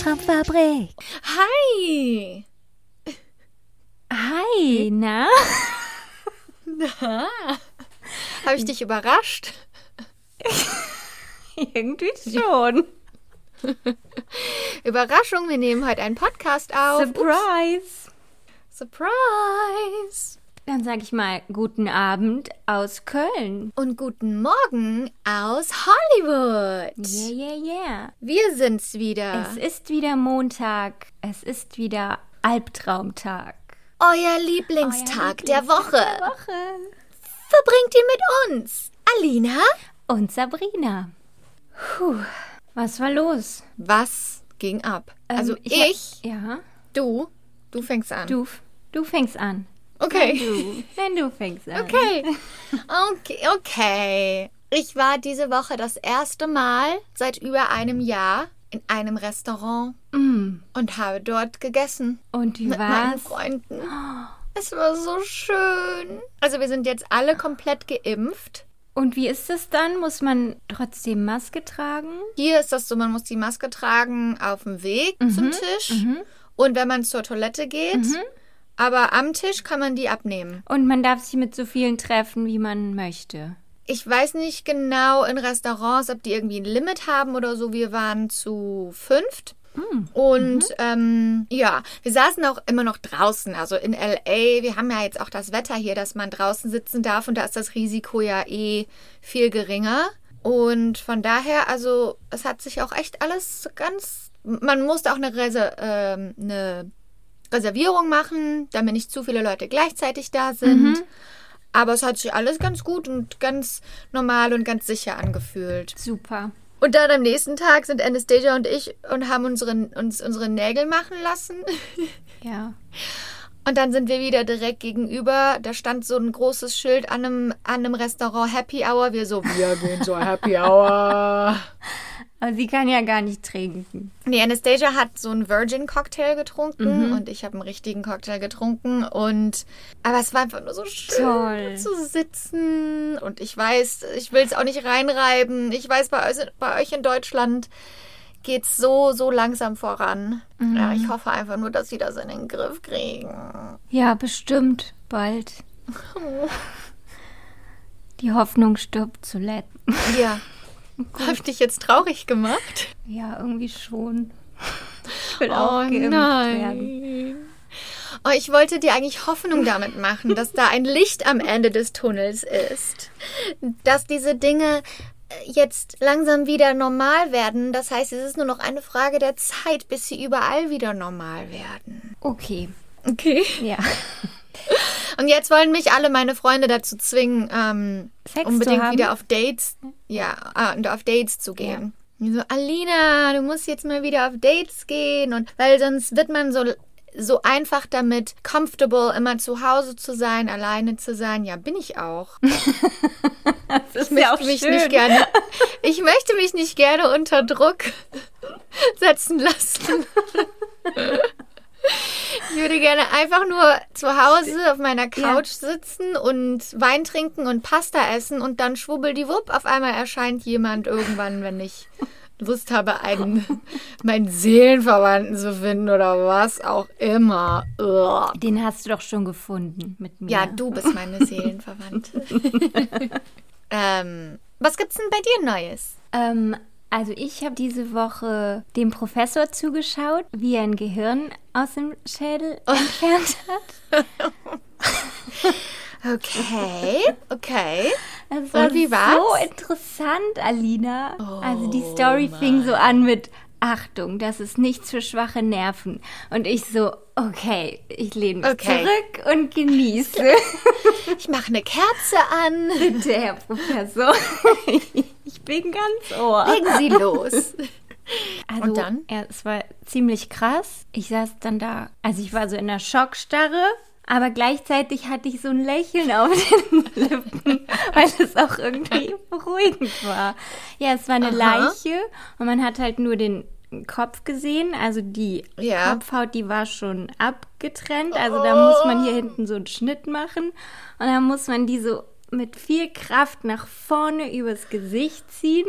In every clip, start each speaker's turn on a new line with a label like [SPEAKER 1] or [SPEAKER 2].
[SPEAKER 1] Albtraumfabrik.
[SPEAKER 2] Hi!
[SPEAKER 1] Hi, na?
[SPEAKER 2] Na? Habe ich dich überrascht?
[SPEAKER 1] Irgendwie schon.
[SPEAKER 2] Überraschung, wir nehmen heute einen Podcast auf.
[SPEAKER 1] Surprise!
[SPEAKER 2] Surprise!
[SPEAKER 1] Dann sage ich mal guten Abend aus Köln.
[SPEAKER 2] Und guten Morgen aus Hollywood.
[SPEAKER 1] Yeah, yeah, yeah.
[SPEAKER 2] Wir sind's wieder.
[SPEAKER 1] Es ist wieder Montag. Es ist wieder Albtraumtag.
[SPEAKER 2] Euer Lieblingstag
[SPEAKER 1] Euer
[SPEAKER 2] der Woche.
[SPEAKER 1] Der Woche.
[SPEAKER 2] Verbringt ihn mit uns. Alina?
[SPEAKER 1] Und Sabrina. Puh, was war los?
[SPEAKER 2] Was ging ab? also
[SPEAKER 1] Ähm,
[SPEAKER 2] ich,
[SPEAKER 1] Ja,
[SPEAKER 2] du, du fängst an.
[SPEAKER 1] du, du fängst an.
[SPEAKER 2] Okay.
[SPEAKER 1] Du, wenn du fängst an.
[SPEAKER 2] Okay. Okay, okay. Ich war diese Woche das erste Mal seit über einem Jahr in einem Restaurant
[SPEAKER 1] Mm.
[SPEAKER 2] und habe dort gegessen
[SPEAKER 1] Und wie
[SPEAKER 2] mit meinen
[SPEAKER 1] war's?
[SPEAKER 2] Freunden. Es war so schön. Also wir sind jetzt alle komplett geimpft.
[SPEAKER 1] Und wie ist es dann? Muss man trotzdem Maske tragen?
[SPEAKER 2] Hier ist das so, man muss die Maske tragen auf dem Weg zum Tisch
[SPEAKER 1] Mhm.
[SPEAKER 2] und wenn man zur Toilette geht. Aber am Tisch kann man die abnehmen.
[SPEAKER 1] Und man darf sich mit so vielen treffen, wie man möchte.
[SPEAKER 2] Ich weiß nicht genau in Restaurants, ob die irgendwie ein Limit haben oder so. Wir waren zu fünft. Und ähm, ja, wir saßen auch immer noch draußen, also in LA. Wir haben ja jetzt auch das Wetter hier, dass man draußen sitzen darf und da ist das Risiko ja eh viel geringer. Und von daher, also es hat sich auch echt alles ganz. Man musste auch eine, Reser ähm, eine Reservierung machen, damit nicht zu viele Leute gleichzeitig da sind. Aber es hat sich alles ganz gut und ganz normal und ganz sicher angefühlt.
[SPEAKER 1] Super.
[SPEAKER 2] Und dann am nächsten Tag sind Anastasia und ich und haben unseren, uns unsere Nägel machen lassen.
[SPEAKER 1] Ja.
[SPEAKER 2] Und dann sind wir wieder direkt gegenüber. Da stand so ein großes Schild an einem, an einem Restaurant Happy Hour. Wir so, wir gehen zur Happy Hour.
[SPEAKER 1] Aber sie kann ja gar nicht trinken.
[SPEAKER 2] Nee, Anastasia hat so einen Virgin-Cocktail getrunken und ich habe einen richtigen Cocktail getrunken. Und aber es war einfach nur so schön
[SPEAKER 1] Toll.
[SPEAKER 2] zu sitzen. Und ich weiß, ich will es auch nicht reinreiben. Ich weiß, bei euch, bei euch in Deutschland geht's so, so langsam voran. Ja, ich hoffe einfach nur, dass sie das in den Griff kriegen.
[SPEAKER 1] Ja, bestimmt. Bald. Die Hoffnung stirbt zuletzt.
[SPEAKER 2] Ja. Hab ich dich jetzt traurig gemacht?
[SPEAKER 1] Ja, irgendwie schon. Ich will
[SPEAKER 2] Oh
[SPEAKER 1] auch geimpft werden.
[SPEAKER 2] nein. Oh, ich wollte dir eigentlich Hoffnung damit machen, dass da ein Licht am Ende des Tunnels ist. Dass diese Dinge äh, jetzt langsam wieder normal werden. Das heißt, es ist nur noch eine Frage der Zeit, bis sie überall wieder normal werden.
[SPEAKER 1] Okay.
[SPEAKER 2] Okay.
[SPEAKER 1] Ja.
[SPEAKER 2] Und jetzt wollen mich alle meine Freunde dazu zwingen, ähm, unbedingt wieder auf Dates, ja, ah, und auf Dates zu gehen. Die So, Alina, du musst jetzt mal wieder auf Dates gehen und weil sonst wird man so so einfach damit comfortable immer zu Hause zu sein, alleine zu sein. Ja, bin ich auch.
[SPEAKER 1] Das ist
[SPEAKER 2] Ich möchte mich nicht gerne. Ich möchte mich nicht gerne unter Druck setzen lassen. Ich würde gerne einfach nur zu Hause auf meiner Couch sitzen und Wein trinken und Pasta essen und dann schwubbeldiwupp auf einmal erscheint jemand irgendwann, wenn ich Lust habe, einen meinen Seelenverwandten zu finden oder was auch immer. Ugh.
[SPEAKER 1] Den hast du doch schon gefunden mit mir.
[SPEAKER 2] Ja, du bist meine Seelenverwandte. ähm, was gibt's denn bei dir Neues?
[SPEAKER 1] Ähm, also ich habe diese Woche dem Professor zugeschaut, wie er ein Gehirn aus dem Schädel entfernt hat.
[SPEAKER 2] Okay, okay.
[SPEAKER 1] Das war
[SPEAKER 2] Und wie
[SPEAKER 1] so
[SPEAKER 2] war's?
[SPEAKER 1] interessant, Alina. also die Story fing so an mit Achtung, das ist nichts für schwache Nerven. Und ich so, okay, ich lehne mich
[SPEAKER 2] Okay.
[SPEAKER 1] zurück und genieße.
[SPEAKER 2] Ich mache eine Kerze an.
[SPEAKER 1] Bitte, Herr Professor. ich bin ganz ohr.
[SPEAKER 2] Legen Sie los.
[SPEAKER 1] Also,
[SPEAKER 2] Und dann?
[SPEAKER 1] Ja, es war ziemlich krass. Ich saß dann da, also ich war so in der Schockstarre, aber gleichzeitig hatte ich so ein Lächeln auf den Lippen, weil es auch irgendwie beruhigend war. Ja, es war eine
[SPEAKER 2] Aha.
[SPEAKER 1] Leiche und man hat halt nur den Kopf gesehen, also die
[SPEAKER 2] Ja.
[SPEAKER 1] Kopfhaut, die war schon abgetrennt, also da muss man hier hinten so einen Schnitt machen und dann muss man die so mit viel Kraft nach vorne übers Gesicht ziehen.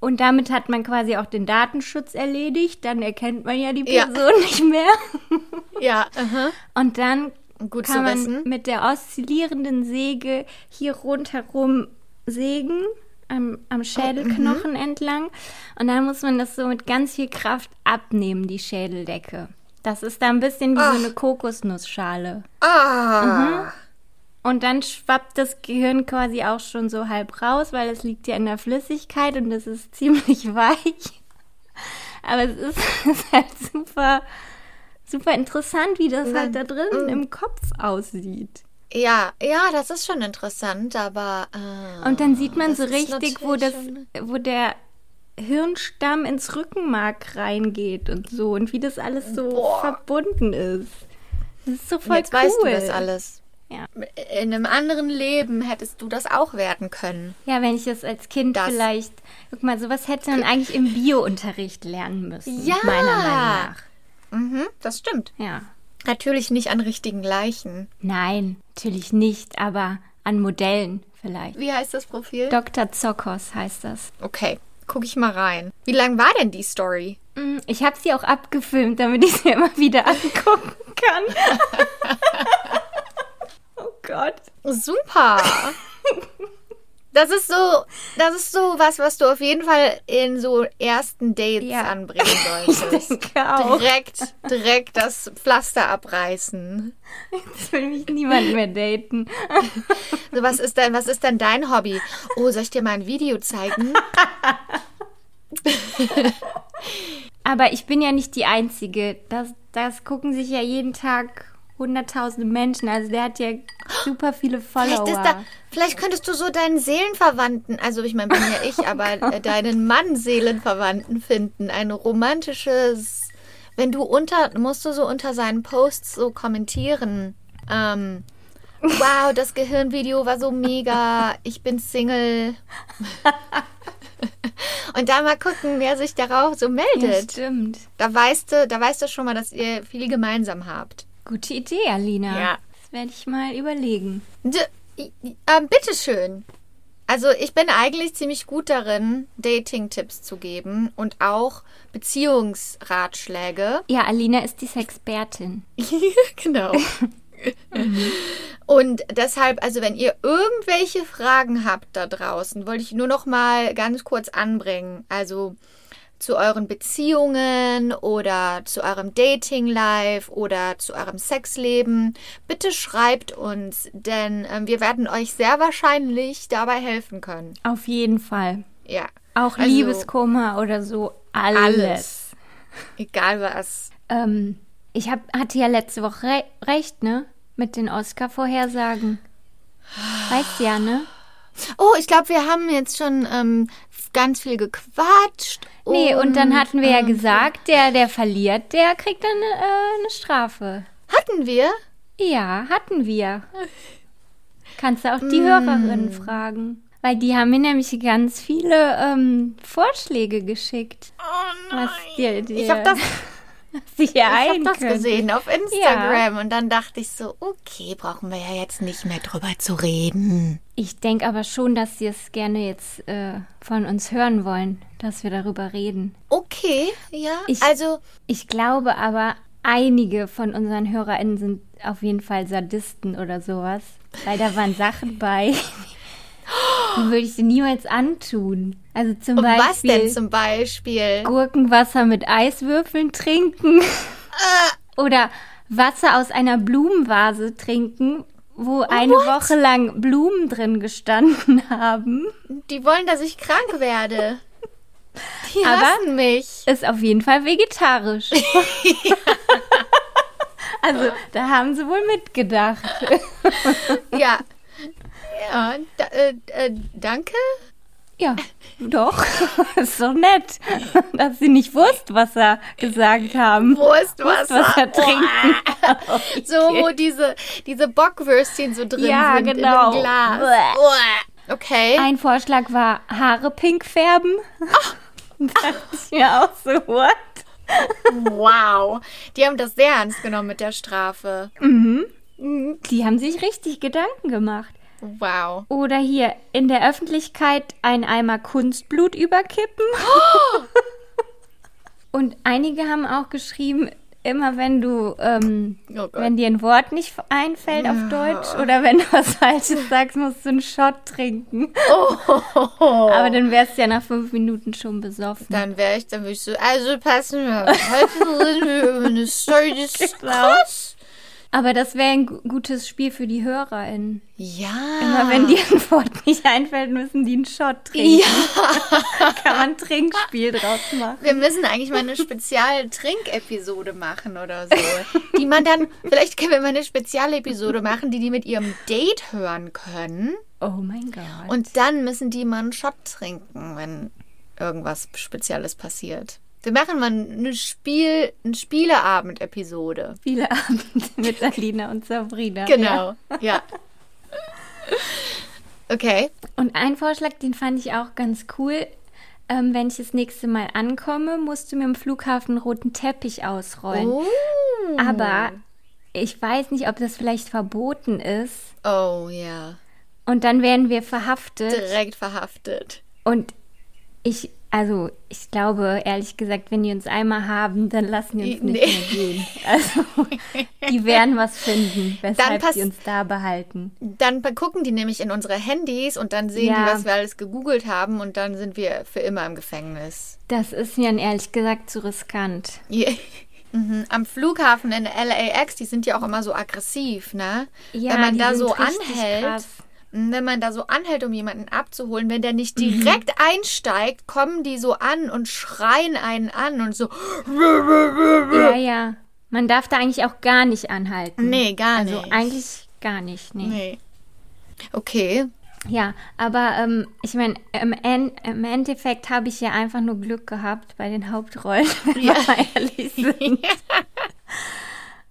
[SPEAKER 1] Und damit hat man quasi auch den Datenschutz erledigt. Dann erkennt man ja die
[SPEAKER 2] Ja.
[SPEAKER 1] Person nicht mehr.
[SPEAKER 2] Ja, aha.
[SPEAKER 1] Und dann
[SPEAKER 2] Gut
[SPEAKER 1] kann man
[SPEAKER 2] wissen.
[SPEAKER 1] mit der oszillierenden Säge hier rundherum sägen, am, am Schädelknochen
[SPEAKER 2] Mhm.
[SPEAKER 1] entlang. Und dann muss man das so mit ganz viel Kraft abnehmen, die Schädeldecke. Das ist da ein bisschen wie
[SPEAKER 2] Ach.
[SPEAKER 1] so eine Kokosnussschale.
[SPEAKER 2] Ah.
[SPEAKER 1] Und dann schwappt das Gehirn quasi auch schon so halb raus, weil es liegt ja in der Flüssigkeit und es ist ziemlich weich. Aber es ist, es ist halt super, super interessant, wie das halt da drin im Kopf aussieht.
[SPEAKER 2] Ja, ja, das ist schon interessant, aber. Äh,
[SPEAKER 1] Und dann sieht man so richtig, wo das, wo der Hirnstamm ins Rückenmark reingeht und so und wie das alles so
[SPEAKER 2] Boah.
[SPEAKER 1] verbunden ist. Das ist so voll
[SPEAKER 2] Jetzt
[SPEAKER 1] cool.
[SPEAKER 2] weißt du das alles.
[SPEAKER 1] Ja.
[SPEAKER 2] In einem anderen Leben hättest du das auch werden können.
[SPEAKER 1] Ja, wenn ich das als Kind
[SPEAKER 2] Das-
[SPEAKER 1] vielleicht, guck mal, sowas hätte man eigentlich im Biounterricht lernen müssen.
[SPEAKER 2] Ja.
[SPEAKER 1] Meiner Meinung nach.
[SPEAKER 2] Mhm, das stimmt.
[SPEAKER 1] Ja.
[SPEAKER 2] Natürlich nicht an richtigen Leichen.
[SPEAKER 1] Nein, natürlich nicht, aber an Modellen vielleicht.
[SPEAKER 2] Wie heißt das Profil?
[SPEAKER 1] Dr. Zokos heißt das.
[SPEAKER 2] okay, guck ich mal rein. Wie lang war denn die Story?
[SPEAKER 1] Mm, Ich habe sie auch abgefilmt, damit ich sie immer wieder angucken kann. oh Gott.
[SPEAKER 2] Super. Das ist so, das ist so was, was du auf jeden Fall in so ersten Dates
[SPEAKER 1] Ja.
[SPEAKER 2] anbringen
[SPEAKER 1] Ich
[SPEAKER 2] solltest.
[SPEAKER 1] denke auch.
[SPEAKER 2] Direkt, direkt das Pflaster abreißen.
[SPEAKER 1] Jetzt will mich niemand mehr daten.
[SPEAKER 2] So, was ist denn, was ist denn dein Hobby? Oh, soll ich dir mal ein Video zeigen?
[SPEAKER 1] Aber ich bin ja nicht die Einzige. Das, das gucken sich ja jeden Tag hunderttausende Menschen. Also der hat ja super viele Follower.
[SPEAKER 2] Vielleicht, da, vielleicht könntest du so deinen Seelenverwandten, also ich meine, bin ja ich, aber äh, deinen Mann Seelenverwandten finden. Ein romantisches, wenn du unter, musst du so unter seinen Posts so kommentieren. Ähm, wow, das Gehirnvideo war so mega, ich bin Single. Und da mal gucken, wer sich darauf so
[SPEAKER 1] ja,
[SPEAKER 2] meldet.
[SPEAKER 1] stimmt.
[SPEAKER 2] da weißt du, da weißt du schon mal, dass ihr viel gemeinsam habt.
[SPEAKER 1] Gute Idee, Alina.
[SPEAKER 2] Ja.
[SPEAKER 1] Das werde ich mal überlegen.
[SPEAKER 2] D ähm, bitteschön. Also ich bin eigentlich ziemlich gut darin, Dating-Tipps zu geben und auch Beziehungsratschläge.
[SPEAKER 1] Ja, Alina ist die Sexpertin.
[SPEAKER 2] genau. Und deshalb, also wenn ihr irgendwelche Fragen habt da draußen, wollte ich nur noch mal ganz kurz anbringen. Also zu euren Beziehungen oder zu eurem Dating-Life oder zu eurem Sexleben. Bitte schreibt uns, denn ähm, wir werden euch sehr wahrscheinlich dabei helfen können.
[SPEAKER 1] Auf jeden Fall.
[SPEAKER 2] Ja.
[SPEAKER 1] Auch
[SPEAKER 2] Also,
[SPEAKER 1] Liebeskummer oder so. Alles.
[SPEAKER 2] Alles. Egal was.
[SPEAKER 1] Ähm, ich hab, hatte ja letzte Woche re recht, ne? Mit den Oscar-Vorhersagen. Weißt ja, ne?
[SPEAKER 2] Oh, ich glaube, wir haben jetzt schon ähm, ganz viel gequatscht.
[SPEAKER 1] Nee, und dann hatten wir ja
[SPEAKER 2] ähm,
[SPEAKER 1] gesagt, der, der verliert, der kriegt dann äh, eine Strafe.
[SPEAKER 2] Hatten wir?
[SPEAKER 1] Ja, hatten wir. Kannst du auch die
[SPEAKER 2] Mm.
[SPEAKER 1] Hörerinnen fragen. Weil die haben mir nämlich ganz viele ähm, Vorschläge geschickt. Was dir, dir
[SPEAKER 2] Ich habe das,
[SPEAKER 1] sich
[SPEAKER 2] ich hab
[SPEAKER 1] ein
[SPEAKER 2] das
[SPEAKER 1] könnte.
[SPEAKER 2] gesehen auf Instagram und dann dachte ich so, okay, brauchen wir ja jetzt nicht mehr drüber zu reden.
[SPEAKER 1] Ich denke aber schon, dass sie es gerne jetzt äh, von uns hören wollen, dass wir darüber reden.
[SPEAKER 2] Okay, ja.
[SPEAKER 1] Ich-
[SPEAKER 2] also,
[SPEAKER 1] Ich glaube aber, einige von unseren HörerInnen sind auf jeden Fall Sadisten oder sowas. Weil da waren Sachen bei, die würde ich dir niemals antun. Also zum
[SPEAKER 2] und
[SPEAKER 1] Beispiel
[SPEAKER 2] was denn zum Beispiel?
[SPEAKER 1] Gurkenwasser mit Eiswürfeln trinken. oder Wasser aus einer Blumenvase trinken, wo eine
[SPEAKER 2] What?
[SPEAKER 1] Woche lang Blumen drin gestanden haben.
[SPEAKER 2] Die wollen, dass ich krank werde. Die
[SPEAKER 1] Aber-
[SPEAKER 2] hassen mich.
[SPEAKER 1] Ist auf jeden Fall vegetarisch. also, da haben sie wohl mitgedacht.
[SPEAKER 2] Ja. Ja, da, äh, äh, danke.
[SPEAKER 1] Ja, doch. ist doch nett, dass sie nicht wusste, was er gesagt haben.
[SPEAKER 2] Wurstwasser.
[SPEAKER 1] Wurstwasser trinken.
[SPEAKER 2] So, wo diese, diese Bockwürstchen so drin
[SPEAKER 1] Ja,
[SPEAKER 2] sind
[SPEAKER 1] genau.
[SPEAKER 2] in dem Glas.
[SPEAKER 1] Bäh.
[SPEAKER 2] Uah. Okay.
[SPEAKER 1] Ein Vorschlag war Haare pink färben. Da dachte ich mir auch so, what?
[SPEAKER 2] Wow. Die haben das sehr ernst genommen mit der Strafe.
[SPEAKER 1] Die haben sich richtig Gedanken gemacht.
[SPEAKER 2] Wow.
[SPEAKER 1] Oder hier in der Öffentlichkeit ein Eimer Kunstblut überkippen. Und einige haben auch geschrieben, immer wenn du, ähm,
[SPEAKER 2] Oh
[SPEAKER 1] wenn dir ein Wort nicht einfällt auf Deutsch oder wenn du was Falsches sagst, musst du einen Shot trinken. Aber dann wärst du ja nach fünf Minuten schon besoffen.
[SPEAKER 2] Dann wäre ich, dann würde ich so, also passen wir auf. Heute reden wir über eine Story,
[SPEAKER 1] Genau.
[SPEAKER 2] krass.
[SPEAKER 1] Aber das wäre ein gu- gutes Spiel für die HörerInnen.
[SPEAKER 2] Ja.
[SPEAKER 1] Immer wenn dir ein Wort nicht einfällt, müssen die einen Shot trinken. Kann man ein Trinkspiel draus machen.
[SPEAKER 2] Wir müssen eigentlich mal eine spezielle Trinkepisode machen oder so. Die man dann, vielleicht können wir mal eine Spezialepisode machen, die die mit ihrem Date hören können.
[SPEAKER 1] Oh mein Gott.
[SPEAKER 2] Und dann müssen die mal einen Shot trinken, wenn irgendwas Spezielles passiert. Wir machen mal eine Spiel, eine Spieleabend-Episode.
[SPEAKER 1] viele Abende mit Alina und Sabrina. Ja.
[SPEAKER 2] Genau. Ja. Okay.
[SPEAKER 1] Und ein Vorschlag, den fand ich auch ganz cool. Ähm, wenn ich das nächste Mal ankomme, musst du mir im Flughafen einen roten Teppich ausrollen.
[SPEAKER 2] Oh.
[SPEAKER 1] Aber ich weiß nicht, ob das vielleicht verboten ist.
[SPEAKER 2] Oh ja.
[SPEAKER 1] Und dann werden wir verhaftet.
[SPEAKER 2] Direkt verhaftet.
[SPEAKER 1] Und ich, also ich glaube, ehrlich gesagt, wenn die uns einmal haben, dann lassen die uns nicht
[SPEAKER 2] Nee.
[SPEAKER 1] mehr gehen. Also die werden was finden, weshalb sie uns da behalten.
[SPEAKER 2] Dann gucken die nämlich in unsere Handys und dann sehen
[SPEAKER 1] Ja.
[SPEAKER 2] die, was wir alles gegoogelt haben und dann sind wir für immer im Gefängnis.
[SPEAKER 1] Das ist mir dann ehrlich gesagt zu riskant.
[SPEAKER 2] Ja. Mhm. Am Flughafen in LAX, die sind ja auch immer so aggressiv, ne?
[SPEAKER 1] Ja,
[SPEAKER 2] wenn man da so anhält,
[SPEAKER 1] krass.
[SPEAKER 2] Wenn man da so anhält, um jemanden abzuholen, wenn der nicht
[SPEAKER 1] Mhm.
[SPEAKER 2] direkt einsteigt, kommen die so an und schreien einen an und so.
[SPEAKER 1] Ja, ja. Man darf da eigentlich auch gar nicht anhalten.
[SPEAKER 2] Nee, gar
[SPEAKER 1] also
[SPEAKER 2] nicht.
[SPEAKER 1] eigentlich gar nicht, nee.
[SPEAKER 2] Nee. Okay.
[SPEAKER 1] Ja, aber ähm, ich meine, im, im Endeffekt habe ich ja einfach nur Glück gehabt bei den Hauptrollen, wenn wir mal ehrlich sind.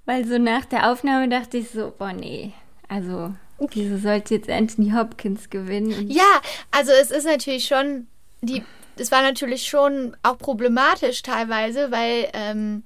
[SPEAKER 1] Weil so nach der Aufnahme dachte ich so, boah, nee, also wieso sollte jetzt Anthony Hopkins gewinnen?
[SPEAKER 2] Ja, also es ist natürlich schon, die, es war natürlich schon auch problematisch teilweise, weil ähm,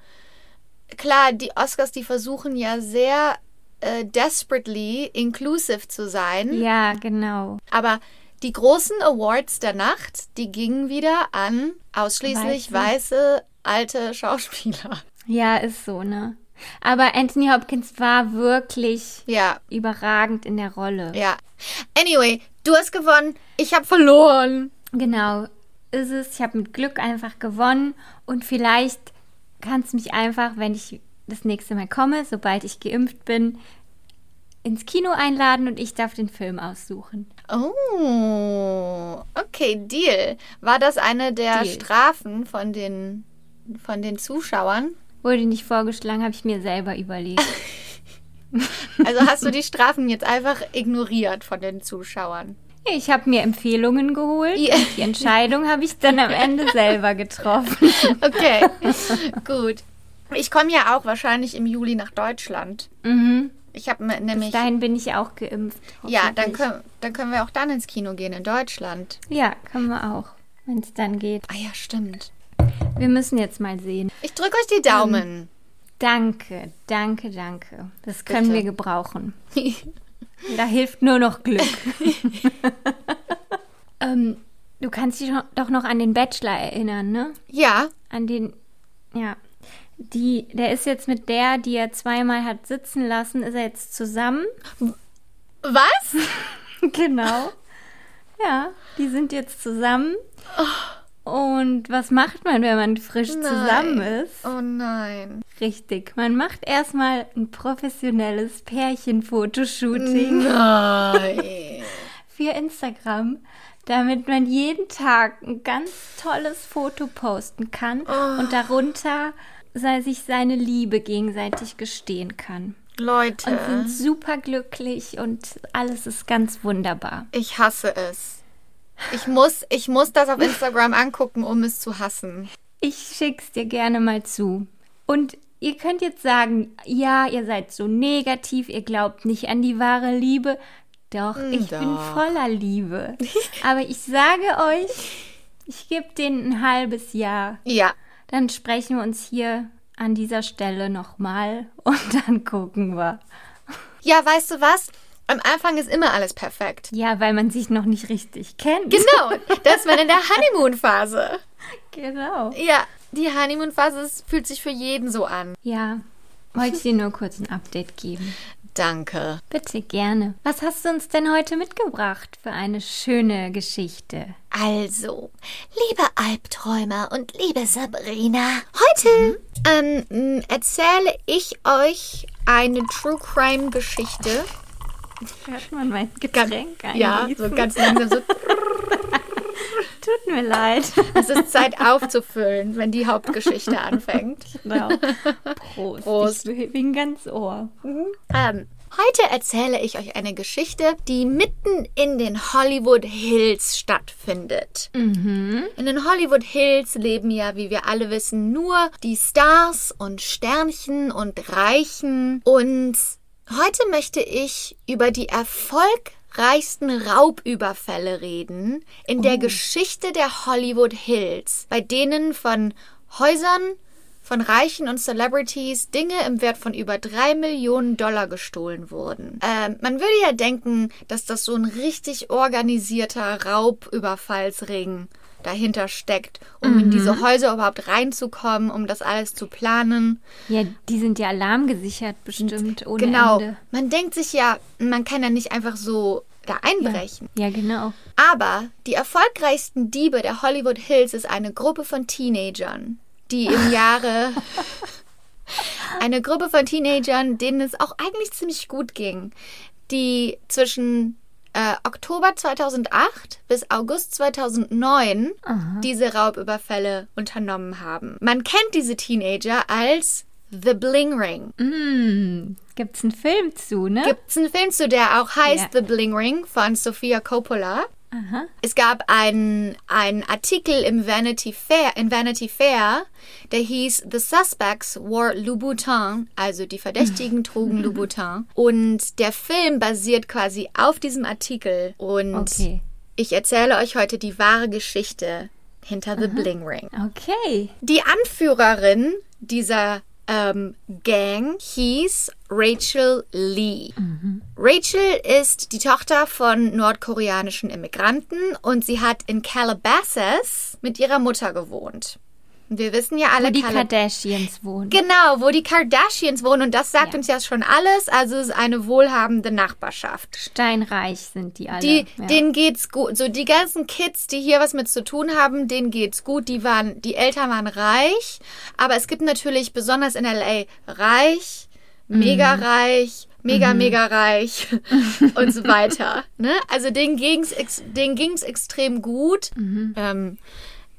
[SPEAKER 2] klar, die Oscars, die versuchen ja sehr äh, desperately inclusive zu sein,
[SPEAKER 1] ja, genau.
[SPEAKER 2] aber die großen Awards der Nacht, die gingen wieder an ausschließlich
[SPEAKER 1] Weiße.
[SPEAKER 2] weiße alte Schauspieler.
[SPEAKER 1] Ja, ist so, ne? Aber Anthony Hopkins war wirklich
[SPEAKER 2] Ja,
[SPEAKER 1] überragend in der Rolle.
[SPEAKER 2] ja. Anyway, du hast gewonnen, ich habe verloren.
[SPEAKER 1] Genau, ist es. Ich habe mit Glück einfach gewonnen und vielleicht kannst du mich einfach, wenn ich das nächste Mal komme, sobald ich geimpft bin, ins Kino einladen und ich darf den Film aussuchen.
[SPEAKER 2] Oh, okay, Deal. War das eine der
[SPEAKER 1] Deal.
[SPEAKER 2] Strafen von den, von den Zuschauern?
[SPEAKER 1] Wurde nicht vorgeschlagen, habe ich mir selber überlegt.
[SPEAKER 2] Also hast du die Strafen jetzt einfach ignoriert von den Zuschauern?
[SPEAKER 1] Ich habe mir Empfehlungen geholt.
[SPEAKER 2] Ja.
[SPEAKER 1] und Die Entscheidung habe ich dann am Ende selber getroffen.
[SPEAKER 2] Okay, gut. Ich komme ja auch wahrscheinlich im Juli nach Deutschland.
[SPEAKER 1] Mhm.
[SPEAKER 2] Ich habe
[SPEAKER 1] Bis
[SPEAKER 2] nämlich.
[SPEAKER 1] dahin bin ich auch geimpft.
[SPEAKER 2] Ja, dann können, dann können wir auch dann ins Kino gehen in Deutschland.
[SPEAKER 1] Ja, können wir auch, wenn es dann geht.
[SPEAKER 2] Ah ja, stimmt.
[SPEAKER 1] Wir müssen jetzt mal sehen.
[SPEAKER 2] Ich drücke euch die Daumen.
[SPEAKER 1] Danke, danke, danke. Das können
[SPEAKER 2] Bitte.
[SPEAKER 1] wir gebrauchen. Da hilft nur noch Glück. ähm, du kannst dich doch noch an den Bachelor erinnern, ne?
[SPEAKER 2] ja,
[SPEAKER 1] An den, ja. Die, der ist jetzt mit der, die er zweimal hat sitzen lassen, ist er jetzt zusammen.
[SPEAKER 2] was?
[SPEAKER 1] genau. Ja, die sind jetzt zusammen. Und was macht man, wenn man frisch zusammen ist?
[SPEAKER 2] Oh nein.
[SPEAKER 1] Richtig. Man macht erstmal ein professionelles Pärchenfotoshooting
[SPEAKER 2] Nein.
[SPEAKER 1] für Instagram, damit man jeden Tag ein ganz tolles Foto posten kann und darunter sei sich seine Liebe gegenseitig gestehen kann.
[SPEAKER 2] Leute.
[SPEAKER 1] Und sind super glücklich und alles ist ganz wunderbar.
[SPEAKER 2] Ich hasse es. Ich muss, ich muss das auf Instagram angucken, um es zu hassen.
[SPEAKER 1] Ich schick's dir gerne mal zu. Und ihr könnt jetzt sagen, ja, ihr seid so negativ, ihr glaubt nicht an die wahre Liebe. Doch, ich
[SPEAKER 2] Doch.
[SPEAKER 1] bin voller Liebe. Aber ich sage euch, ich gebe denen ein halbes Jahr.
[SPEAKER 2] Ja,
[SPEAKER 1] Dann sprechen wir uns hier an dieser Stelle nochmal und dann gucken wir.
[SPEAKER 2] ja, weißt du was? Am Anfang ist immer alles perfekt.
[SPEAKER 1] Ja, weil man sich noch nicht richtig kennt.
[SPEAKER 2] Genau, das ist man in der Honeymoon-Phase.
[SPEAKER 1] Genau.
[SPEAKER 2] Ja, die Honeymoon-Phase fühlt sich für jeden so an.
[SPEAKER 1] Ja, wollte ich dir nur kurz ein Update geben.
[SPEAKER 2] Danke.
[SPEAKER 1] Bitte gerne. Was hast du uns denn heute mitgebracht für eine schöne Geschichte?
[SPEAKER 2] Also, liebe Albträumer und liebe Sabrina, heute ähm, m, erzähle ich euch eine True Crime Geschichte.
[SPEAKER 1] Hört man mein Getränk
[SPEAKER 2] Ja, so ganz langsam so.
[SPEAKER 1] Tut mir leid.
[SPEAKER 2] Es ist Zeit aufzufüllen, wenn die Hauptgeschichte anfängt.
[SPEAKER 1] Genau. Prost.
[SPEAKER 2] Prost.
[SPEAKER 1] Ich bin ganz Ohr.
[SPEAKER 2] Ähm, heute erzähle ich euch eine Geschichte, die mitten in den Hollywood Hills stattfindet. In den Hollywood Hills leben ja, wie wir alle wissen, nur die Stars und Sternchen und Reichen. Und heute möchte ich über die erfolgreichsten Raubüberfälle reden in der Geschichte der Hollywood Hills, bei denen von Häusern von Reichen und Celebrities Dinge im Wert von über drei Millionen Dollar gestohlen wurden. Ähm, man würde ja denken, dass das so ein richtig organisierter Raubüberfallsring dahinter steckt, um in diese Häuser überhaupt reinzukommen, um das alles zu planen.
[SPEAKER 1] Ja, die sind ja alarmgesichert bestimmt ohne
[SPEAKER 2] genau.
[SPEAKER 1] Ende.
[SPEAKER 2] Man denkt sich ja, man kann ja nicht einfach so da einbrechen.
[SPEAKER 1] Ja, genau.
[SPEAKER 2] Aber die erfolgreichsten Diebe der Hollywood Hills ist eine Gruppe von Teenagern, die im Jahre. eine Gruppe von Teenagern, denen es auch eigentlich ziemlich gut ging, die zwischen äh, Oktober 2008 bis August 2009 diese Raubüberfälle unternommen haben. Man kennt diese Teenager als The Bling Ring.
[SPEAKER 1] Mm, gibt's einen Film zu, ne?
[SPEAKER 2] Gibt's einen Film zu, der auch heißt
[SPEAKER 1] Ja.
[SPEAKER 2] The Bling Ring von Sophia Coppola.
[SPEAKER 1] Aha.
[SPEAKER 2] Es gab einen, Artikel im Vanity Fair, in Vanity Fair, der hieß The Suspects Wore Louboutin, also die Verdächtigen trugen Louboutin. Und der Film basiert quasi auf diesem Artikel. Und
[SPEAKER 1] Okay.
[SPEAKER 2] ich erzähle euch heute die wahre Geschichte hinter The Bling Ring.
[SPEAKER 1] Okay.
[SPEAKER 2] Die Anführerin dieser ähm, Gang hieß Rachel Lee. Rachel ist die Tochter von nordkoreanischen Immigranten und sie hat in Calabasas mit ihrer Mutter gewohnt. Wir wissen ja alle,
[SPEAKER 1] Wo die
[SPEAKER 2] Calab-
[SPEAKER 1] Kardashians wohnen.
[SPEAKER 2] Genau, wo die Kardashians wohnen und das sagt
[SPEAKER 1] Ja.
[SPEAKER 2] uns ja schon alles. Also es ist eine wohlhabende Nachbarschaft.
[SPEAKER 1] Steinreich sind die alle.
[SPEAKER 2] Die,
[SPEAKER 1] ja.
[SPEAKER 2] denen geht's gut. So die ganzen Kids, die hier was mit zu tun haben, denen geht's gut. Die waren, die Eltern waren reich, aber es gibt natürlich besonders in LA reich, mega
[SPEAKER 1] Mhm.
[SPEAKER 2] reich, mega mega reich und so weiter. Ne? Also denen ging's, denen ging's extrem gut.
[SPEAKER 1] Mhm.
[SPEAKER 2] Ähm,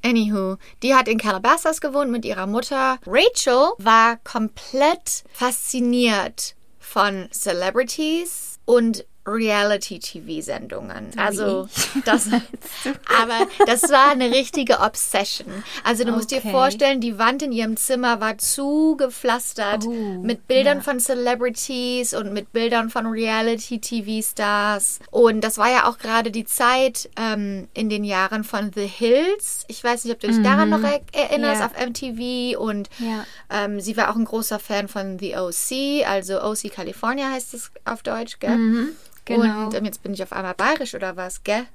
[SPEAKER 2] Anywho, die hat in Calabasas gewohnt mit ihrer Mutter. Rachel war komplett fasziniert von Celebrities und Reality-TV-Sendungen. Also das, aber das war eine richtige Obsession. Also du musst dir vorstellen, die Wand in ihrem Zimmer war zugepflastert
[SPEAKER 1] Oh,
[SPEAKER 2] mit Bildern
[SPEAKER 1] ja.
[SPEAKER 2] von Celebrities und mit Bildern von Reality-TV-Stars. Und das war ja auch gerade die Zeit ähm, in den Jahren von The Hills. Ich weiß nicht, ob du dich daran noch er erinnerst,
[SPEAKER 1] Ja.
[SPEAKER 2] auf MTV. Und
[SPEAKER 1] Ja.
[SPEAKER 2] ähm, sie war auch ein großer Fan von The OC, also OC California heißt es auf Deutsch, gell?
[SPEAKER 1] Genau.
[SPEAKER 2] Und ähm, jetzt bin ich auf einmal bayerisch oder was, gell?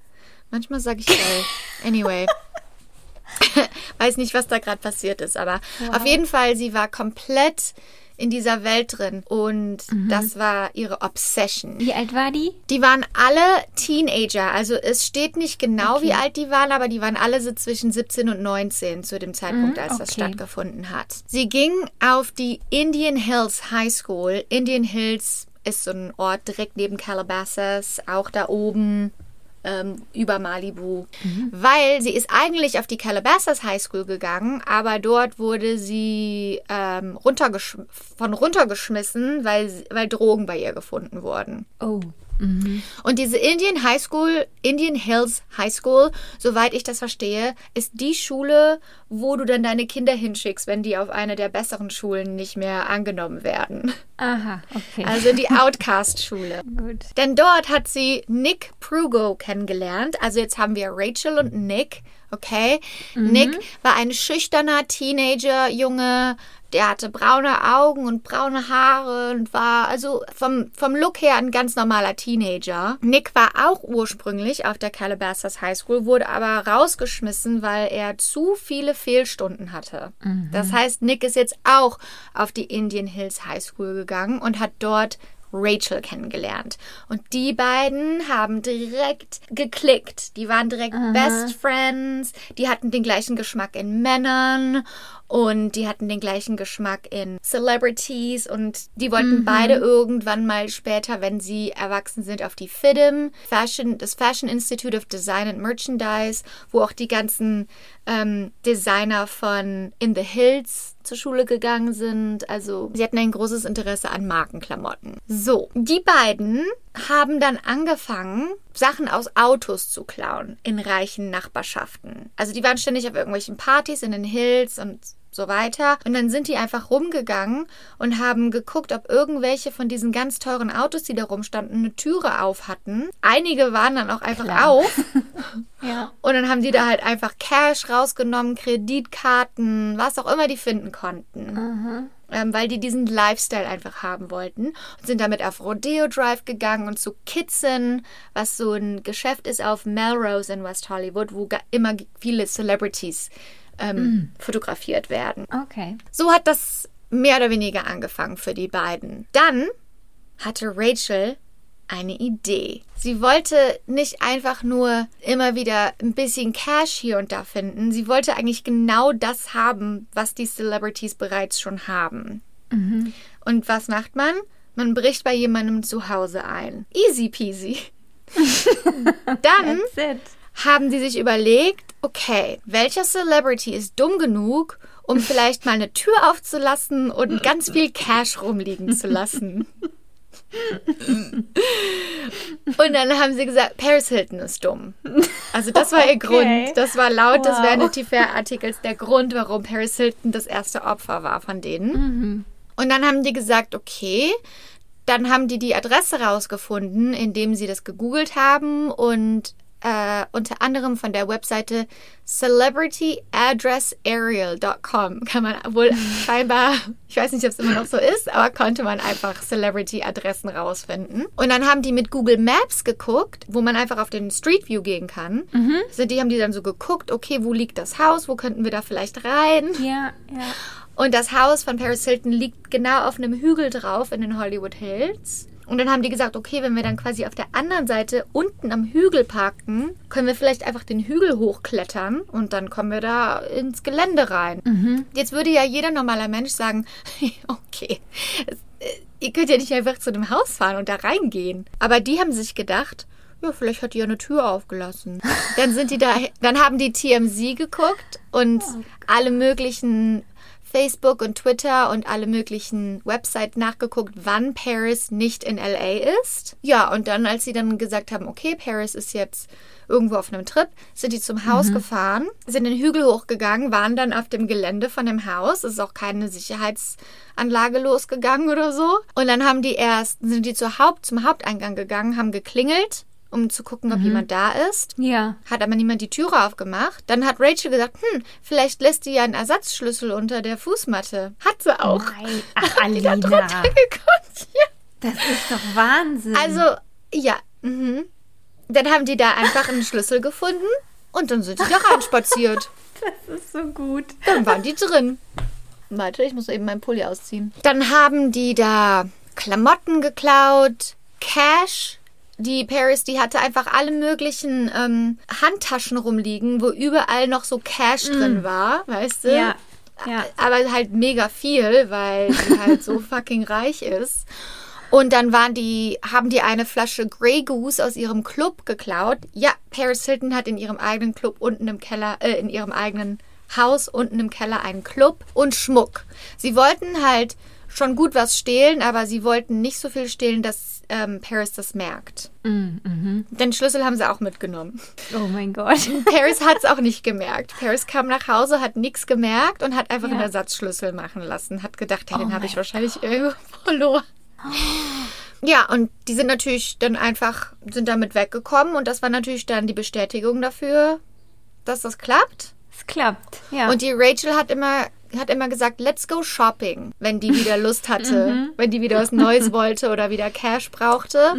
[SPEAKER 2] Manchmal sage ich gell. Anyway. Weiß nicht, was da gerade passiert ist, aber auf jeden Fall, sie war komplett in dieser Welt drin und das war ihre Obsession.
[SPEAKER 1] Wie alt war die?
[SPEAKER 2] Die waren alle Teenager, also es steht nicht genau, wie
[SPEAKER 1] Okay.
[SPEAKER 2] alt die waren, aber die waren alle so zwischen 17 und 19 zu dem Zeitpunkt, als das
[SPEAKER 1] okay.
[SPEAKER 2] stattgefunden hat. Sie ging auf die Indian Hills High School. Indian Hills ist so ein Ort direkt neben Calabasas, auch da oben ähm, über Malibu, weil sie ist eigentlich auf die Calabasas High School gegangen, aber dort wurde sie ähm, runtergesch von runtergeschmissen, weil, weil Drogen bei ihr gefunden wurden.
[SPEAKER 1] Oh.
[SPEAKER 2] Und diese Indian High School, Indian Hills High School, soweit ich das verstehe, ist die Schule, wo du dann deine Kinder hinschickst, wenn die auf eine der besseren Schulen nicht mehr angenommen werden.
[SPEAKER 1] Aha, okay.
[SPEAKER 2] Also die Outcast-Schule.
[SPEAKER 1] Gut.
[SPEAKER 2] Denn dort hat sie Nick Prugo kennengelernt. Also jetzt haben wir Rachel und Nick. Okay. Nick war ein schüchterner Teenager-Junge. Der hatte braune Augen und braune Haare und war also vom, vom Look her ein ganz normaler Teenager. Nick war auch ursprünglich auf der Calabasas High School, wurde aber rausgeschmissen, weil er zu viele Fehlstunden hatte. Das heißt, Nick ist jetzt auch auf die Indian Hills High School gegangen und hat dort Rachel kennengelernt. Und die beiden haben direkt geklickt. Die waren direkt Best Friends. Die hatten den gleichen Geschmack in Männern und die hatten den gleichen Geschmack in Celebrities und die wollten beide irgendwann mal später, wenn sie erwachsen sind, auf die FIDM, Fashion, das Fashion Institute of Design and Merchandise, wo auch die ganzen ähm, Designer von In the Hills zur Schule gegangen sind. Also sie hatten ein großes Interesse an Markenklamotten. So, die beiden haben dann angefangen, Sachen aus Autos zu klauen in reichen Nachbarschaften. Also die waren ständig auf irgendwelchen Partys in den Hills und so weiter. Und dann sind die einfach rumgegangen und haben geguckt, ob irgendwelche von diesen ganz teuren Autos, die da rumstanden, eine Türe auf hatten. Einige waren dann auch einfach
[SPEAKER 1] Klar.
[SPEAKER 2] auf.
[SPEAKER 1] Ja.
[SPEAKER 2] Und dann haben die da halt einfach Cash rausgenommen, Kreditkarten, was auch immer die finden konnten. Ähm, weil die diesen Lifestyle einfach haben wollten. Und sind damit auf Rodeo Drive gegangen und zu Kitson, was so ein Geschäft ist auf Melrose in West Hollywood, wo immer viele Celebrities ähm, fotografiert werden.
[SPEAKER 1] Okay.
[SPEAKER 2] So hat das mehr oder weniger angefangen für die beiden. Dann hatte Rachel eine Idee. Sie wollte nicht einfach nur immer wieder ein bisschen Cash hier und da finden. Sie wollte eigentlich genau das haben, was die Celebrities bereits schon haben. Und was macht man? Man bricht bei jemandem zu Hause ein. Easy peasy. Dann. Haben sie sich überlegt, okay, welcher Celebrity ist dumm genug, um vielleicht mal eine Tür aufzulassen und ganz viel Cash rumliegen zu lassen? Und dann haben sie gesagt, Paris Hilton ist dumm. Also das war ihr
[SPEAKER 1] Okay.
[SPEAKER 2] Grund. Das war laut des
[SPEAKER 1] Wow.
[SPEAKER 2] Vanity Fair Artikels der Grund, warum Paris Hilton das erste Opfer war von denen. Und dann haben die gesagt, okay, dann haben die die Adresse rausgefunden, indem sie das gegoogelt haben und äh, unter anderem von der Webseite celebrityaddressaerial.com kann man wohl scheinbar, ich weiß nicht, ob es immer noch so ist, aber konnte man einfach Celebrity-Adressen rausfinden. Und dann haben die mit Google Maps geguckt, wo man einfach auf den Street View gehen kann. Also die haben die dann so geguckt, okay, wo liegt das Haus, wo könnten wir da vielleicht rein?
[SPEAKER 1] Ja, ja.
[SPEAKER 2] Und das Haus von Paris Hilton liegt genau auf einem Hügel drauf in den Hollywood Hills. Und dann haben die gesagt, okay, wenn wir dann quasi auf der anderen Seite unten am Hügel parken, können wir vielleicht einfach den Hügel hochklettern und dann kommen wir da ins Gelände rein. Jetzt würde ja jeder normaler Mensch sagen, okay, äh, ihr könnt ja nicht einfach zu dem Haus fahren und da reingehen. Aber die haben sich gedacht, ja, vielleicht hat die ja eine Tür aufgelassen. Dann sind die da, dann haben die TMZ geguckt und alle möglichen Facebook und Twitter und alle möglichen Websites nachgeguckt, wann Paris nicht in LA ist. Ja, und dann, als sie dann gesagt haben, okay, Paris ist jetzt irgendwo auf einem Trip, sind die zum Haus gefahren, sind den Hügel hochgegangen, waren dann auf dem Gelände von dem Haus. Es ist auch keine Sicherheitsanlage losgegangen oder so. Und dann haben die erst, sind die zur Haupt, zum Haupteingang gegangen, haben geklingelt, um zu gucken, ob jemand da ist.
[SPEAKER 1] Ja.
[SPEAKER 2] Hat aber niemand die Türe aufgemacht. Dann hat Rachel gesagt, hm, vielleicht lässt die ja einen Ersatzschlüssel unter der Fußmatte. Hat sie auch.
[SPEAKER 1] Nein. Ach,
[SPEAKER 2] Die da
[SPEAKER 1] Alina.
[SPEAKER 2] drunter geguckt. Ja.
[SPEAKER 1] Das ist doch Wahnsinn.
[SPEAKER 2] Also, ja. Mhm. Dann haben die da einfach einen Schlüssel gefunden und dann sind die da reinspaziert.
[SPEAKER 1] das ist so gut.
[SPEAKER 2] Dann waren die drin. Warte, ich muss eben meinen Pulli ausziehen. Dann haben die da Klamotten geklaut, Cash. Die Paris, die hatte einfach alle möglichen ähm, Handtaschen rumliegen, wo überall noch so Cash drin war, weißt du?
[SPEAKER 1] Ja. Ja.
[SPEAKER 2] Aber halt mega viel, weil sie halt so fucking reich ist. Und dann waren die, haben die eine Flasche Grey Goose aus ihrem Club geklaut. Ja, Paris Hilton hat in ihrem eigenen Club unten im Keller, äh, in ihrem eigenen Haus unten im Keller einen Club und Schmuck. Sie wollten halt schon gut was stehlen, aber sie wollten nicht so viel stehlen, dass ähm, Paris das merkt.
[SPEAKER 1] Mm, mhm.
[SPEAKER 2] Den Schlüssel haben sie auch mitgenommen.
[SPEAKER 1] Oh mein Gott.
[SPEAKER 2] Paris hat es auch nicht gemerkt. Paris kam nach Hause, hat nichts gemerkt und hat einfach
[SPEAKER 1] Ja.
[SPEAKER 2] einen Ersatzschlüssel machen lassen. Hat gedacht, den
[SPEAKER 1] Oh
[SPEAKER 2] habe ich wahrscheinlich irgendwo verloren. Ja, und die sind natürlich dann einfach, sind damit weggekommen und das war natürlich dann die Bestätigung dafür, dass das klappt.
[SPEAKER 1] Es klappt. Ja.
[SPEAKER 2] Und die Rachel hat immer, hat immer gesagt, let's go shopping, wenn die wieder Lust hatte, wenn die wieder was Neues wollte oder wieder Cash brauchte.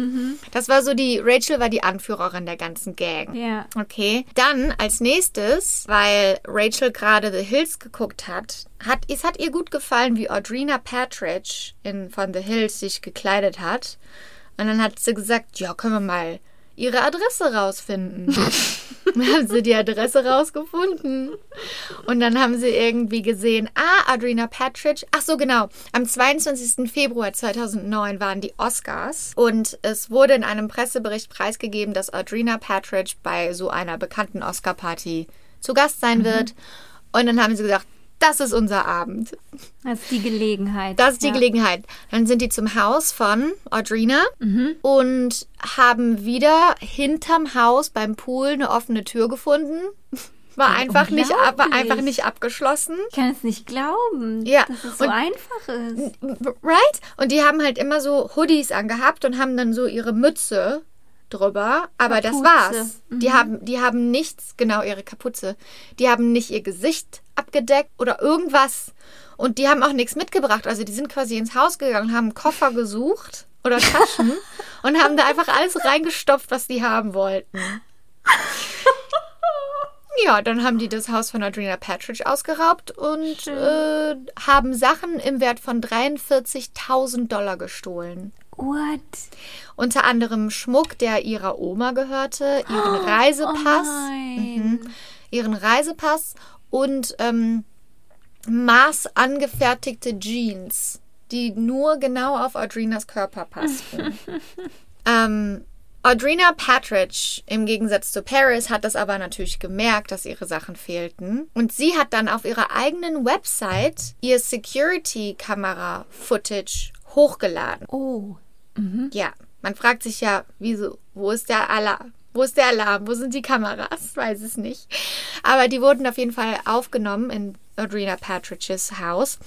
[SPEAKER 2] Das war so die, Rachel war die Anführerin der ganzen Gang.
[SPEAKER 1] ja.
[SPEAKER 2] Okay, dann als nächstes, weil Rachel gerade The Hills geguckt hat, hat es hat ihr gut gefallen, wie Audrina Patridge in, von The Hills sich gekleidet hat. Und dann hat sie gesagt, ja, können wir mal ihre Adresse rausfinden. dann haben sie die Adresse rausgefunden. Und dann haben sie irgendwie gesehen, ah, Adrina Patridge. Ach so, genau. Am 22. Februar 2009 waren die Oscars. Und es wurde in einem Pressebericht preisgegeben, dass Adrina Patridge bei so einer bekannten Oscar-Party zu Gast sein wird. Und dann haben sie gesagt, das ist unser Abend.
[SPEAKER 1] Das ist die Gelegenheit.
[SPEAKER 2] Das ist die
[SPEAKER 1] ja.
[SPEAKER 2] Gelegenheit. Dann sind die zum Haus von Audrina und haben wieder hinterm Haus beim Pool eine offene Tür gefunden. War einfach nicht, war einfach nicht abgeschlossen.
[SPEAKER 1] Ich kann es nicht glauben,
[SPEAKER 2] Ja,
[SPEAKER 1] dass es so
[SPEAKER 2] und-
[SPEAKER 1] einfach ist.
[SPEAKER 2] Right? Und die haben halt immer so Hoodies angehabt und haben dann so ihre Mütze drüber. Aber das
[SPEAKER 1] Kapuze.
[SPEAKER 2] war's. Die, haben, die haben nichts, genau ihre Kapuze. Die haben nicht ihr Gesicht abgedeckt oder irgendwas. Und die haben auch nichts mitgebracht. Also die sind quasi ins Haus gegangen, haben einen Koffer gesucht oder Taschen und haben da einfach alles reingestopft, was die haben wollten. Ja, dann haben die das Haus von Adrena Patridge ausgeraubt und äh, haben Sachen im Wert von 43.000 Dollar gestohlen.
[SPEAKER 1] What?
[SPEAKER 2] Unter anderem Schmuck, der ihrer Oma gehörte, ihren Reisepass,
[SPEAKER 1] Oh
[SPEAKER 2] mhm, ihren Reisepass und ähm, maßangefertigte Jeans, die nur genau auf Audrinas Körper passten. ähm, Audrina Patridge, im Gegensatz zu Paris, hat das aber natürlich gemerkt, dass ihre Sachen fehlten. Und sie hat dann auf ihrer eigenen Website ihr Security-Kamera-Footage hochgeladen.
[SPEAKER 1] Oh.
[SPEAKER 2] Ja, man fragt sich ja, wieso, wo ist der Alarm? Wo ist der Alarm? Wo sind die Kameras? Weiß es nicht. Aber die wurden auf jeden Fall aufgenommen in Audrina Patridges Haus.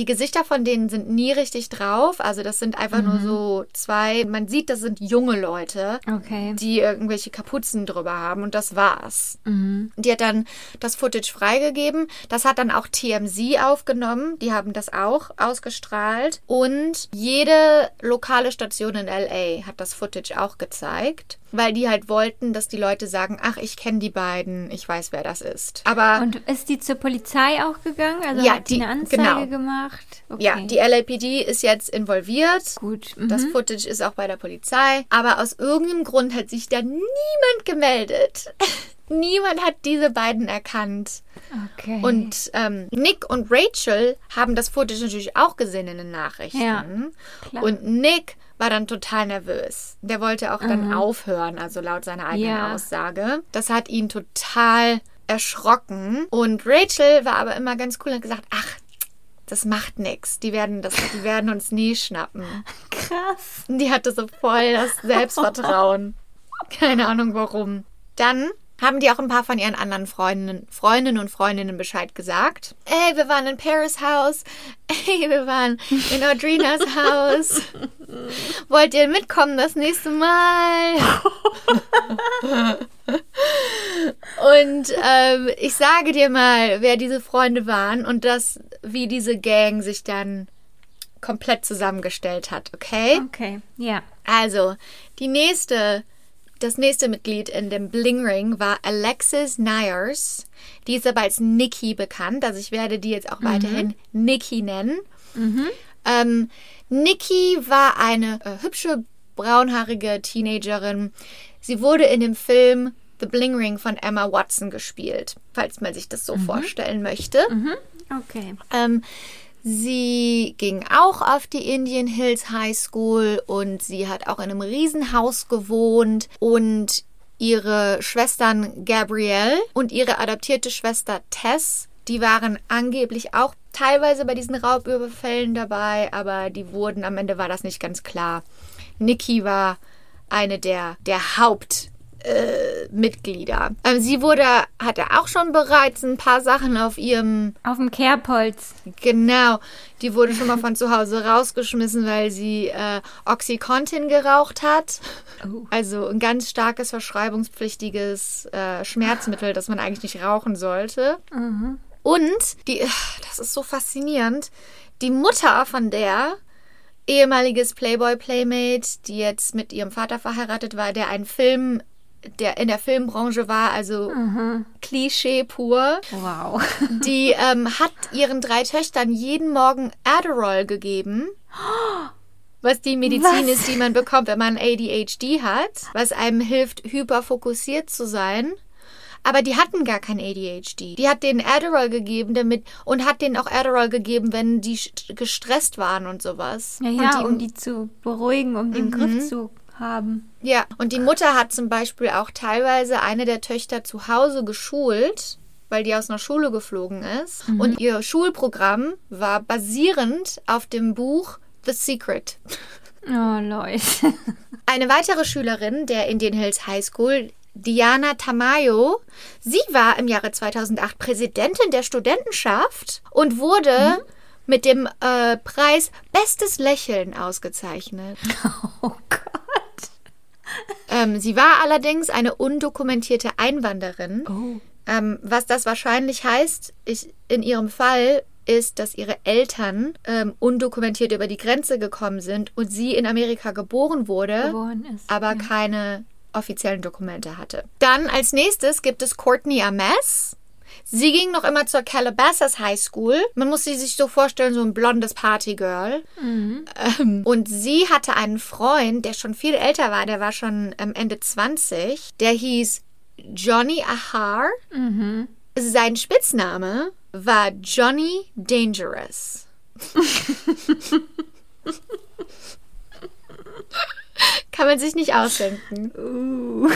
[SPEAKER 2] Die Gesichter von denen sind nie richtig drauf. Also das sind einfach nur so zwei. Man sieht, das sind junge Leute,
[SPEAKER 1] Okay.
[SPEAKER 2] die irgendwelche Kapuzen drüber haben und das war's.
[SPEAKER 1] Mhm.
[SPEAKER 2] Die hat dann das Footage freigegeben. Das hat dann auch TMZ aufgenommen. Die haben das auch ausgestrahlt. Und jede lokale Station in LA hat das Footage auch gezeigt, weil die halt wollten, dass die Leute sagen, ach, ich kenne die beiden, ich weiß, wer das ist. Aber
[SPEAKER 1] Und ist die zur Polizei auch gegangen? Also
[SPEAKER 2] Ja,
[SPEAKER 1] hat die
[SPEAKER 2] die-
[SPEAKER 1] eine Anzeige
[SPEAKER 2] genau.
[SPEAKER 1] gemacht? Okay.
[SPEAKER 2] ja, die LAPD ist jetzt involviert.
[SPEAKER 1] Gut.
[SPEAKER 2] Das
[SPEAKER 1] Mhm.
[SPEAKER 2] Footage ist auch bei der Polizei. Aber aus irgendeinem Grund hat sich da niemand gemeldet. niemand hat diese beiden erkannt.
[SPEAKER 1] Okay.
[SPEAKER 2] Und ähm, Nick und Rachel haben das Footage natürlich auch gesehen in den Nachrichten.
[SPEAKER 1] Ja, klar.
[SPEAKER 2] Und Nick war dann total nervös. Der wollte auch dann aufhören, also laut seiner eigenen
[SPEAKER 1] Ja.
[SPEAKER 2] Aussage. Das hat ihn total erschrocken. Und Rachel war aber immer ganz cool und hat gesagt, ach, das macht nix. Die werden das, die werden uns nie schnappen.
[SPEAKER 1] Krass.
[SPEAKER 2] Und Die hatte so voll das Selbstvertrauen. Keine Ahnung warum. Dann haben die auch ein paar von ihren anderen Freundinnen, Freundinnen und Freundinnen Bescheid gesagt. Ey, wir waren in Paris Haus. Ey, wir waren in Audrinas Haus. Wollt ihr mitkommen das nächste Mal? Und ähm, ich sage dir mal, wer diese Freunde waren und das, wie diese Gang sich dann komplett zusammengestellt hat, okay?
[SPEAKER 1] Okay. Ja.
[SPEAKER 2] Also, die nächste, das nächste Mitglied in dem Bling Ring war Alexis Nyers. Die ist aber als Nikki bekannt. Also ich werde die jetzt auch weiterhin Nikki nennen. Ähm, Nikki war eine äh, hübsche, braunhaarige Teenagerin. Sie wurde in dem Film The Bling Ring von Emma Watson gespielt, falls man sich das so vorstellen möchte.
[SPEAKER 1] Okay.
[SPEAKER 2] Ähm, sie ging auch auf die Indian Hills High School und sie hat auch in einem Riesenhaus gewohnt und ihre Schwestern Gabrielle und ihre adoptierte Schwester Tess, Die waren angeblich auch teilweise bei diesen Raubüberfällen dabei, aber die wurden, am Ende war das nicht ganz klar. Nikki war eine der, der Haupt- äh, Mitglieder. Ähm, sie wurde, hatte auch schon bereits ein paar Sachen auf ihrem.
[SPEAKER 1] Auf dem Kerbholz.
[SPEAKER 2] Genau. Die wurde schon mal von zu Hause rausgeschmissen, weil sie äh, Oxycontin geraucht hat. Oh. Also ein ganz starkes verschreibungspflichtiges äh, Schmerzmittel, das man eigentlich nicht rauchen sollte. Mhm. Und die, das ist so faszinierend. Die Mutter von der ehemaliges Playboy Playmate, die jetzt mit ihrem Vater verheiratet war, der einen Film der in der Filmbranche war, also mhm. Klischee pur.
[SPEAKER 1] Wow.
[SPEAKER 2] Die ähm, hat ihren drei Töchtern jeden Morgen Adderall gegeben. Was die Medizin was? ist, die man bekommt, wenn man ADHD hat, was einem hilft, hyperfokussiert zu sein. Aber die hatten gar kein ADHD. Die hat denen Adderall gegeben damit und hat denen auch Adderall gegeben, wenn die gestresst waren und sowas.
[SPEAKER 1] Ja, ja, die, um die zu beruhigen, um den mhm. Griff zu haben.
[SPEAKER 2] Ja, und die Mutter hat zum Beispiel auch teilweise eine der Töchter zu Hause geschult, weil die aus einer Schule geflogen ist. Mhm. Und ihr Schulprogramm war basierend auf dem Buch The Secret.
[SPEAKER 1] Oh, Leute.
[SPEAKER 2] Eine weitere Schülerin der Indian Hills High School, Diana Tamayo, sie war im Jahre 2008 Präsidentin der Studentenschaft und wurde mhm. mit dem äh, Preis Bestes Lächeln ausgezeichnet.
[SPEAKER 1] Oh Gott.
[SPEAKER 2] Ähm, sie war allerdings eine undokumentierte Einwanderin.
[SPEAKER 1] Oh.
[SPEAKER 2] Ähm, was das wahrscheinlich heißt, ich, in ihrem Fall ist, dass ihre Eltern ähm, undokumentiert über die Grenze gekommen sind und sie in Amerika geboren wurde,
[SPEAKER 1] geboren ist,
[SPEAKER 2] aber
[SPEAKER 1] ja.
[SPEAKER 2] keine offiziellen Dokumente hatte. Dann als nächstes gibt es Courtney Ames. Sie ging noch immer zur Calabasas High School. Man muss sie sich so vorstellen, so ein blondes Partygirl. Mhm. Ähm, und sie hatte einen Freund, der schon viel älter war, der war schon ähm, Ende 20. Der hieß Johnny Ahar.
[SPEAKER 1] Mhm.
[SPEAKER 2] Sein Spitzname war Johnny Dangerous. Kann man sich nicht ausdenken.
[SPEAKER 1] Uh.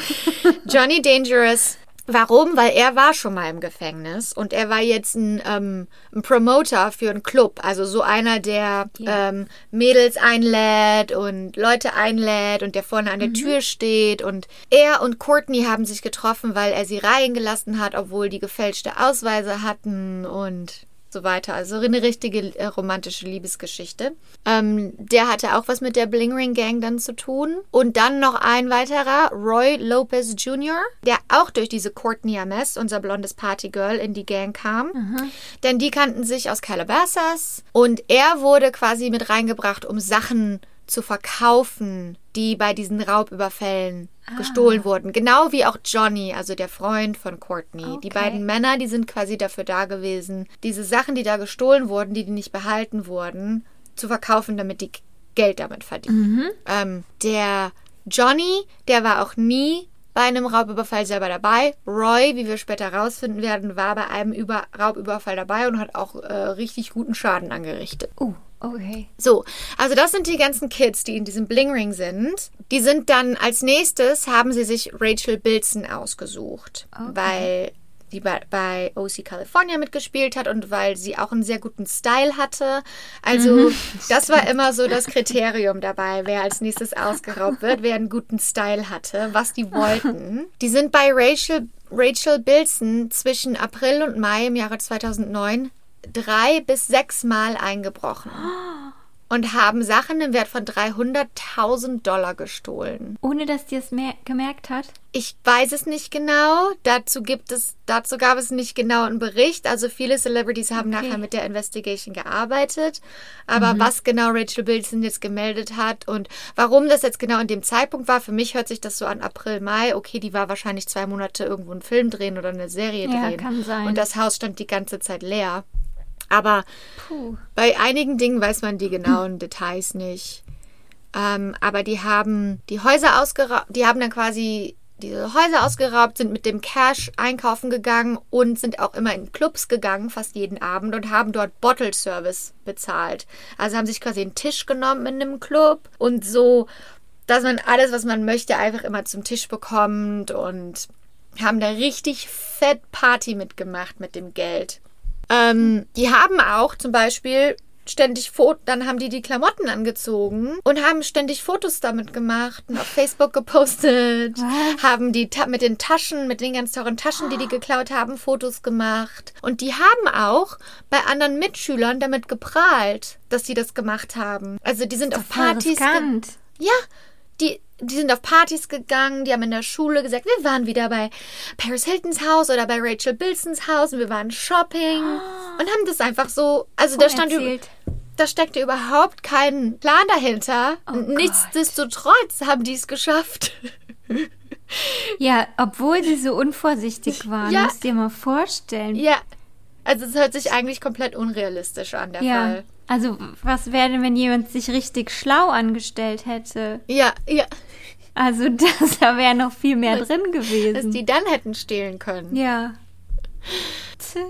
[SPEAKER 2] Johnny Dangerous Warum? Weil er war schon mal im Gefängnis und er war jetzt ein, ähm, ein Promoter für einen Club, also so einer, der ja. ähm, Mädels einlädt und Leute einlädt und der vorne an der mhm. Tür steht und er und Courtney haben sich getroffen, weil er sie reingelassen hat, obwohl die gefälschte Ausweise hatten und so weiter. Also eine richtige äh, romantische Liebesgeschichte. Ähm, der hatte auch was mit der Bling Ring Gang dann zu tun. Und dann noch ein weiterer, Roy Lopez Jr., der auch durch diese Courtney Ames, unser blondes Partygirl, in die Gang kam. Mhm. Denn die kannten sich aus Calabasas und er wurde quasi mit reingebracht, um Sachen zu verkaufen, die bei diesen Raubüberfällen ah. gestohlen wurden. Genau wie auch Johnny, also der Freund von Courtney. Okay. Die beiden Männer, die sind quasi dafür da gewesen, diese Sachen, die da gestohlen wurden, die, die nicht behalten wurden, zu verkaufen, damit die Geld damit verdienen. Mhm. Ähm, der Johnny, der war auch nie bei einem Raubüberfall selber dabei. Roy, wie wir später herausfinden werden, war bei einem Über Raubüberfall dabei und hat auch äh, richtig guten Schaden angerichtet.
[SPEAKER 1] Oh. Okay.
[SPEAKER 2] So, also das sind die ganzen Kids, die in diesem Bling Ring sind. Die sind dann als nächstes haben sie sich Rachel Bilson ausgesucht, okay. weil die bei, bei OC California mitgespielt hat und weil sie auch einen sehr guten Style hatte. Also mhm. das war immer so das Kriterium dabei, wer als nächstes ausgeraubt wird, wer einen guten Style hatte, was die wollten. Die sind bei Rachel, Rachel Bilson zwischen April und Mai im Jahre 2009 drei bis sechs Mal eingebrochen. Und haben Sachen im Wert von 300.000 Dollar gestohlen.
[SPEAKER 1] Ohne dass die es gemerkt hat?
[SPEAKER 2] Ich weiß es nicht genau. Dazu gibt es, dazu gab es nicht genau einen Bericht. Also viele Celebrities haben okay. nachher mit der Investigation gearbeitet. Aber mhm. was genau Rachel Bilson jetzt gemeldet hat und warum das jetzt genau in dem Zeitpunkt war, für mich hört sich das so an April, Mai. Okay, die war wahrscheinlich zwei Monate irgendwo einen Film drehen oder eine Serie
[SPEAKER 1] ja,
[SPEAKER 2] drehen.
[SPEAKER 1] Kann sein.
[SPEAKER 2] Und das Haus stand die ganze Zeit leer. Aber Puh. bei einigen Dingen weiß man die genauen Details nicht. Ähm, aber die haben die Häuser ausgeraubt, die haben dann quasi diese Häuser ausgeraubt, sind mit dem Cash einkaufen gegangen und sind auch immer in Clubs gegangen, fast jeden Abend und haben dort Bottle Service bezahlt. Also haben sich quasi einen Tisch genommen in einem Club und so, dass man alles, was man möchte, einfach immer zum Tisch bekommt und haben da richtig fett Party mitgemacht mit dem Geld. Ähm, die haben auch zum Beispiel ständig Fotos, dann haben die die Klamotten angezogen und haben ständig Fotos damit gemacht und auf Facebook gepostet,
[SPEAKER 1] Was?
[SPEAKER 2] haben die Ta mit den Taschen, mit den ganz teuren Taschen, die die geklaut haben, Fotos gemacht und die haben auch bei anderen Mitschülern damit geprahlt, dass sie das gemacht haben. Also die sind auf Partys, ja, die die sind auf Partys gegangen, die haben in der Schule gesagt, wir waren wieder bei Paris Hiltons Haus oder bei Rachel Bilsons Haus und wir waren shopping und haben das einfach so, also da stand da steckte überhaupt kein Plan dahinter.
[SPEAKER 1] Oh.
[SPEAKER 2] Nichtsdestotrotz haben die es geschafft.
[SPEAKER 1] Ja, obwohl sie so unvorsichtig waren,
[SPEAKER 2] Ja.
[SPEAKER 1] musst dir mal vorstellen.
[SPEAKER 2] ja. Also es hört sich eigentlich komplett unrealistisch an, der
[SPEAKER 1] Ja.
[SPEAKER 2] Fall.
[SPEAKER 1] Also, was wäre denn, wenn jemand sich richtig schlau angestellt hätte?
[SPEAKER 2] Ja, ja.
[SPEAKER 1] Also, das, da wäre noch viel mehr drin
[SPEAKER 2] Dass
[SPEAKER 1] gewesen.
[SPEAKER 2] die dann hätten stehlen können.
[SPEAKER 1] ja.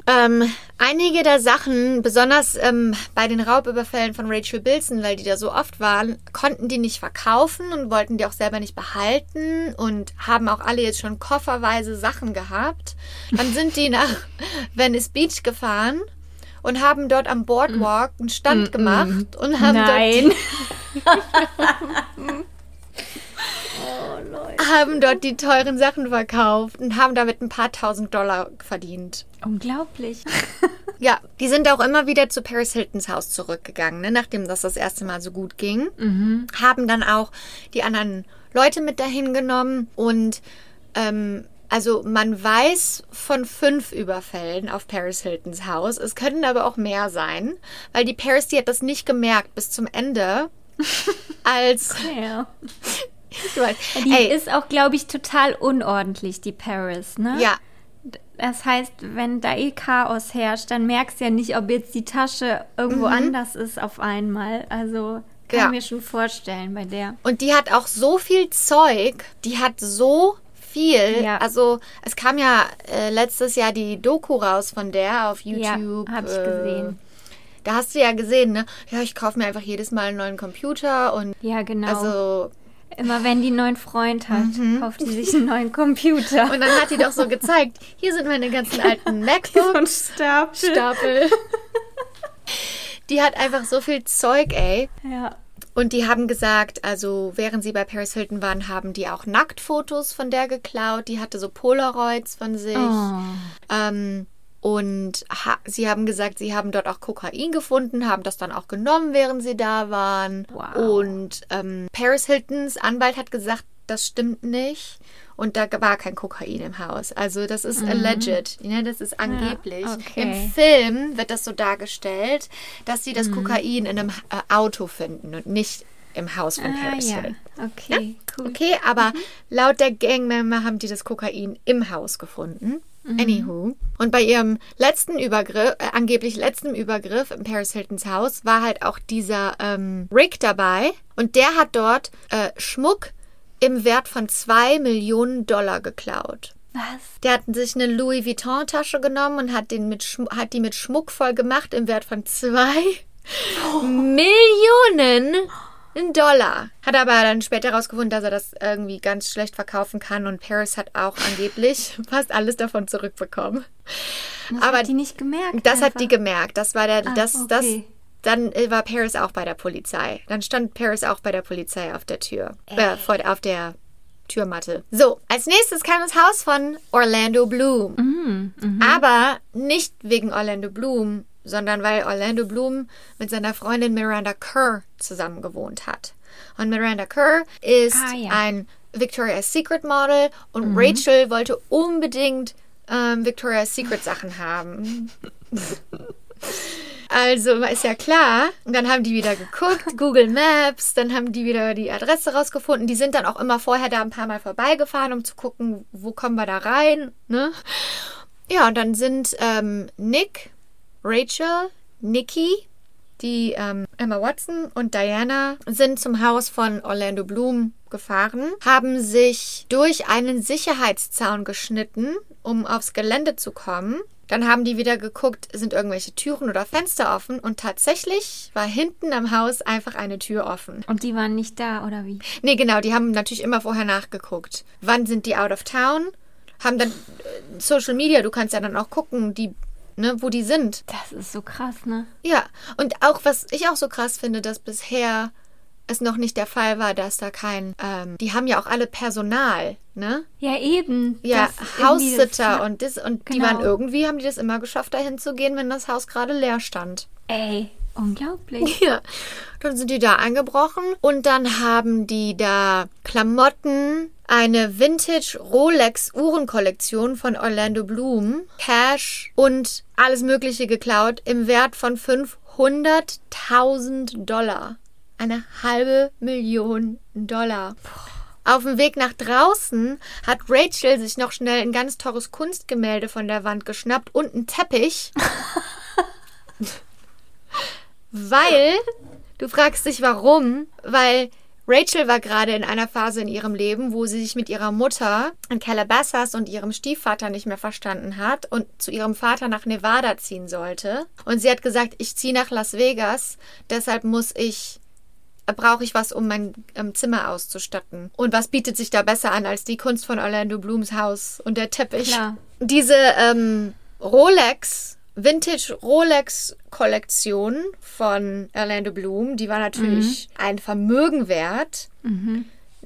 [SPEAKER 2] Ähm, einige der Sachen, besonders ähm, bei den Raubüberfällen von Rachel Bilson, weil die da so oft waren, konnten die nicht verkaufen und wollten die auch selber nicht behalten und haben auch alle jetzt schon kofferweise Sachen gehabt. Dann sind die nach Venice Beach gefahren und haben dort am Boardwalk einen Stand gemacht und haben
[SPEAKER 1] Nein.
[SPEAKER 2] dort, haben dort die teuren Sachen verkauft und haben damit ein paar tausend Dollar verdient.
[SPEAKER 1] Unglaublich.
[SPEAKER 2] Ja, die sind auch immer wieder zu Paris Hiltons Haus zurückgegangen, ne, nachdem das das erste Mal so gut ging. Haben dann auch die anderen Leute mit dahin genommen und ähm, also man weiß von fünf Überfällen auf Paris Hiltons Haus. Es könnten aber auch mehr sein, weil die Paris, die hat das nicht gemerkt bis zum Ende. Als
[SPEAKER 1] Die
[SPEAKER 2] ey,
[SPEAKER 1] ist auch, glaube ich, total unordentlich, die Paris, ne?
[SPEAKER 2] ja,
[SPEAKER 1] Das heißt, wenn da eh Chaos herrscht, dann merkst du ja nicht, ob jetzt die Tasche irgendwo anders ist auf einmal. Also kann
[SPEAKER 2] Ja.
[SPEAKER 1] ich mir schon vorstellen bei der.
[SPEAKER 2] Und die hat auch so viel Zeug. Die hat so viel.
[SPEAKER 1] Ja.
[SPEAKER 2] Also es kam ja äh, letztes Jahr die Doku raus von der auf
[SPEAKER 1] Ja,
[SPEAKER 2] YouTube.
[SPEAKER 1] hab ich
[SPEAKER 2] äh,
[SPEAKER 1] gesehen.
[SPEAKER 2] Da hast du ja gesehen, ne? Ja, ich kaufe mir einfach jedes Mal einen neuen Computer und
[SPEAKER 1] Ja, genau.
[SPEAKER 2] also
[SPEAKER 1] Immer wenn die einen neuen Freund hat, kauft die sich einen neuen Computer.
[SPEAKER 2] und dann hat die doch so gezeigt, hier sind meine ganzen alten MacBooks.
[SPEAKER 1] Stapel.
[SPEAKER 2] Stapel. Die hat einfach so viel Zeug, ey.
[SPEAKER 1] Ja.
[SPEAKER 2] Und die haben gesagt, also während sie bei Paris Hilton waren, haben die auch Nacktfotos von der geklaut. Die hatte so Polaroids von sich.
[SPEAKER 1] Oh.
[SPEAKER 2] Ähm, und ha sie haben gesagt, sie haben dort auch Kokain gefunden, haben das dann auch genommen, während sie da waren.
[SPEAKER 1] Wow.
[SPEAKER 2] Und ähm, Paris Hiltons Anwalt hat gesagt, das stimmt nicht. Und da war kein Kokain im Haus. Also das ist alleged. Ne? Das ist angeblich.
[SPEAKER 1] Mhm. okay.
[SPEAKER 2] Im Film wird das so dargestellt, dass sie
[SPEAKER 1] Mhm.
[SPEAKER 2] das Kokain in einem äh, Auto finden und nicht im Haus von
[SPEAKER 1] Ah,
[SPEAKER 2] Paris
[SPEAKER 1] ja.
[SPEAKER 2] Hilton.
[SPEAKER 1] Okay, cool.
[SPEAKER 2] Okay, aber laut der Gangmember haben die das Kokain im Haus gefunden. Anywho. Und bei ihrem letzten Übergriff, äh, angeblich letzten Übergriff im Paris Hiltons Haus, war halt auch dieser ähm, Rick dabei. Und der hat dort äh, Schmuck im Wert von zwei Millionen Dollar geklaut.
[SPEAKER 1] Was?
[SPEAKER 2] Der hat sich eine Louis Vuitton-Tasche genommen und hat, den mit Schm hat die mit Schmuck voll gemacht im Wert von zwei Millionen Dollar. Hat aber dann später herausgefunden, dass er das irgendwie ganz schlecht verkaufen kann und Paris hat auch angeblich fast alles davon zurückbekommen.
[SPEAKER 1] Das
[SPEAKER 2] Aber
[SPEAKER 1] hat die nicht gemerkt.
[SPEAKER 2] Das hat
[SPEAKER 1] einfach.
[SPEAKER 2] die gemerkt. Das war der,
[SPEAKER 1] Ah,
[SPEAKER 2] das, das,
[SPEAKER 1] okay.
[SPEAKER 2] Dann äh, war Paris auch bei der Polizei. Dann stand Paris auch bei der Polizei auf der Tür, äh, vor, auf der Türmatte. So, als nächstes kam das Haus von Orlando Bloom.
[SPEAKER 1] Mhm,
[SPEAKER 2] Aber nicht wegen Orlando Bloom, sondern weil Orlando Bloom mit seiner Freundin Miranda Kerr zusammen gewohnt hat. Und Miranda Kerr ist
[SPEAKER 1] Ah, ja.
[SPEAKER 2] ein Victoria's Secret Model und Rachel wollte unbedingt ähm, Victoria's Secret Sachen haben. Also ist ja klar. Und dann haben die wieder geguckt, Google Maps, dann haben die wieder die Adresse rausgefunden. Die sind dann auch immer vorher da ein paar Mal vorbeigefahren, um zu gucken, wo kommen wir da rein. Ne? Ja, und dann sind ähm, Nick, Rachel, Nikki, die ähm, Emma Watson und Diana sind zum Haus von Orlando Bloom gefahren, haben sich durch einen Sicherheitszaun geschnitten, um aufs Gelände zu kommen. Dann haben die wieder geguckt, sind irgendwelche Türen oder Fenster offen und tatsächlich war hinten am Haus einfach eine Tür offen.
[SPEAKER 1] Und die waren nicht da, oder wie?
[SPEAKER 2] Nee, genau, die haben natürlich immer vorher nachgeguckt. Wann sind die out of town? Haben dann äh, Social Media, du kannst ja dann auch gucken, die ne, wo die sind.
[SPEAKER 1] Das ist so krass, ne?
[SPEAKER 2] Ja, und auch was ich auch so krass finde, dass bisher es noch nicht der Fall war, dass da kein, ähm, die haben ja auch alle Personal, ne?
[SPEAKER 1] Ja, eben.
[SPEAKER 2] Ja, Haussitter und das und die
[SPEAKER 1] Genau.
[SPEAKER 2] waren irgendwie, haben die das immer geschafft, dahin zu gehen, wenn das Haus gerade leer stand.
[SPEAKER 1] Ey, unglaublich.
[SPEAKER 2] Ja, dann sind die da eingebrochen und dann haben die da Klamotten, eine Vintage Rolex Uhrenkollektion von Orlando Bloom, Cash und alles Mögliche geklaut im Wert von 500.000 Dollar. Eine halbe Million Dollar. Auf dem Weg nach draußen hat Rachel sich noch schnell ein ganz teures Kunstgemälde von der Wand geschnappt und einen Teppich. Weil, du fragst dich warum, weil Rachel war gerade in einer Phase in ihrem Leben, wo sie sich mit ihrer Mutter in Calabasas und ihrem Stiefvater nicht mehr verstanden hat und zu ihrem Vater nach Nevada ziehen sollte. Und sie hat gesagt, ich ziehe nach Las Vegas, deshalb muss ich brauche ich was, um mein ähm, Zimmer auszustatten. Und was bietet sich da besser an als die Kunst von Orlando Blooms Haus und der Teppich?
[SPEAKER 1] Klar.
[SPEAKER 2] Diese ähm, Rolex, Vintage Rolex Kollektion von Orlando Bloom, die war natürlich ein Vermögen wert.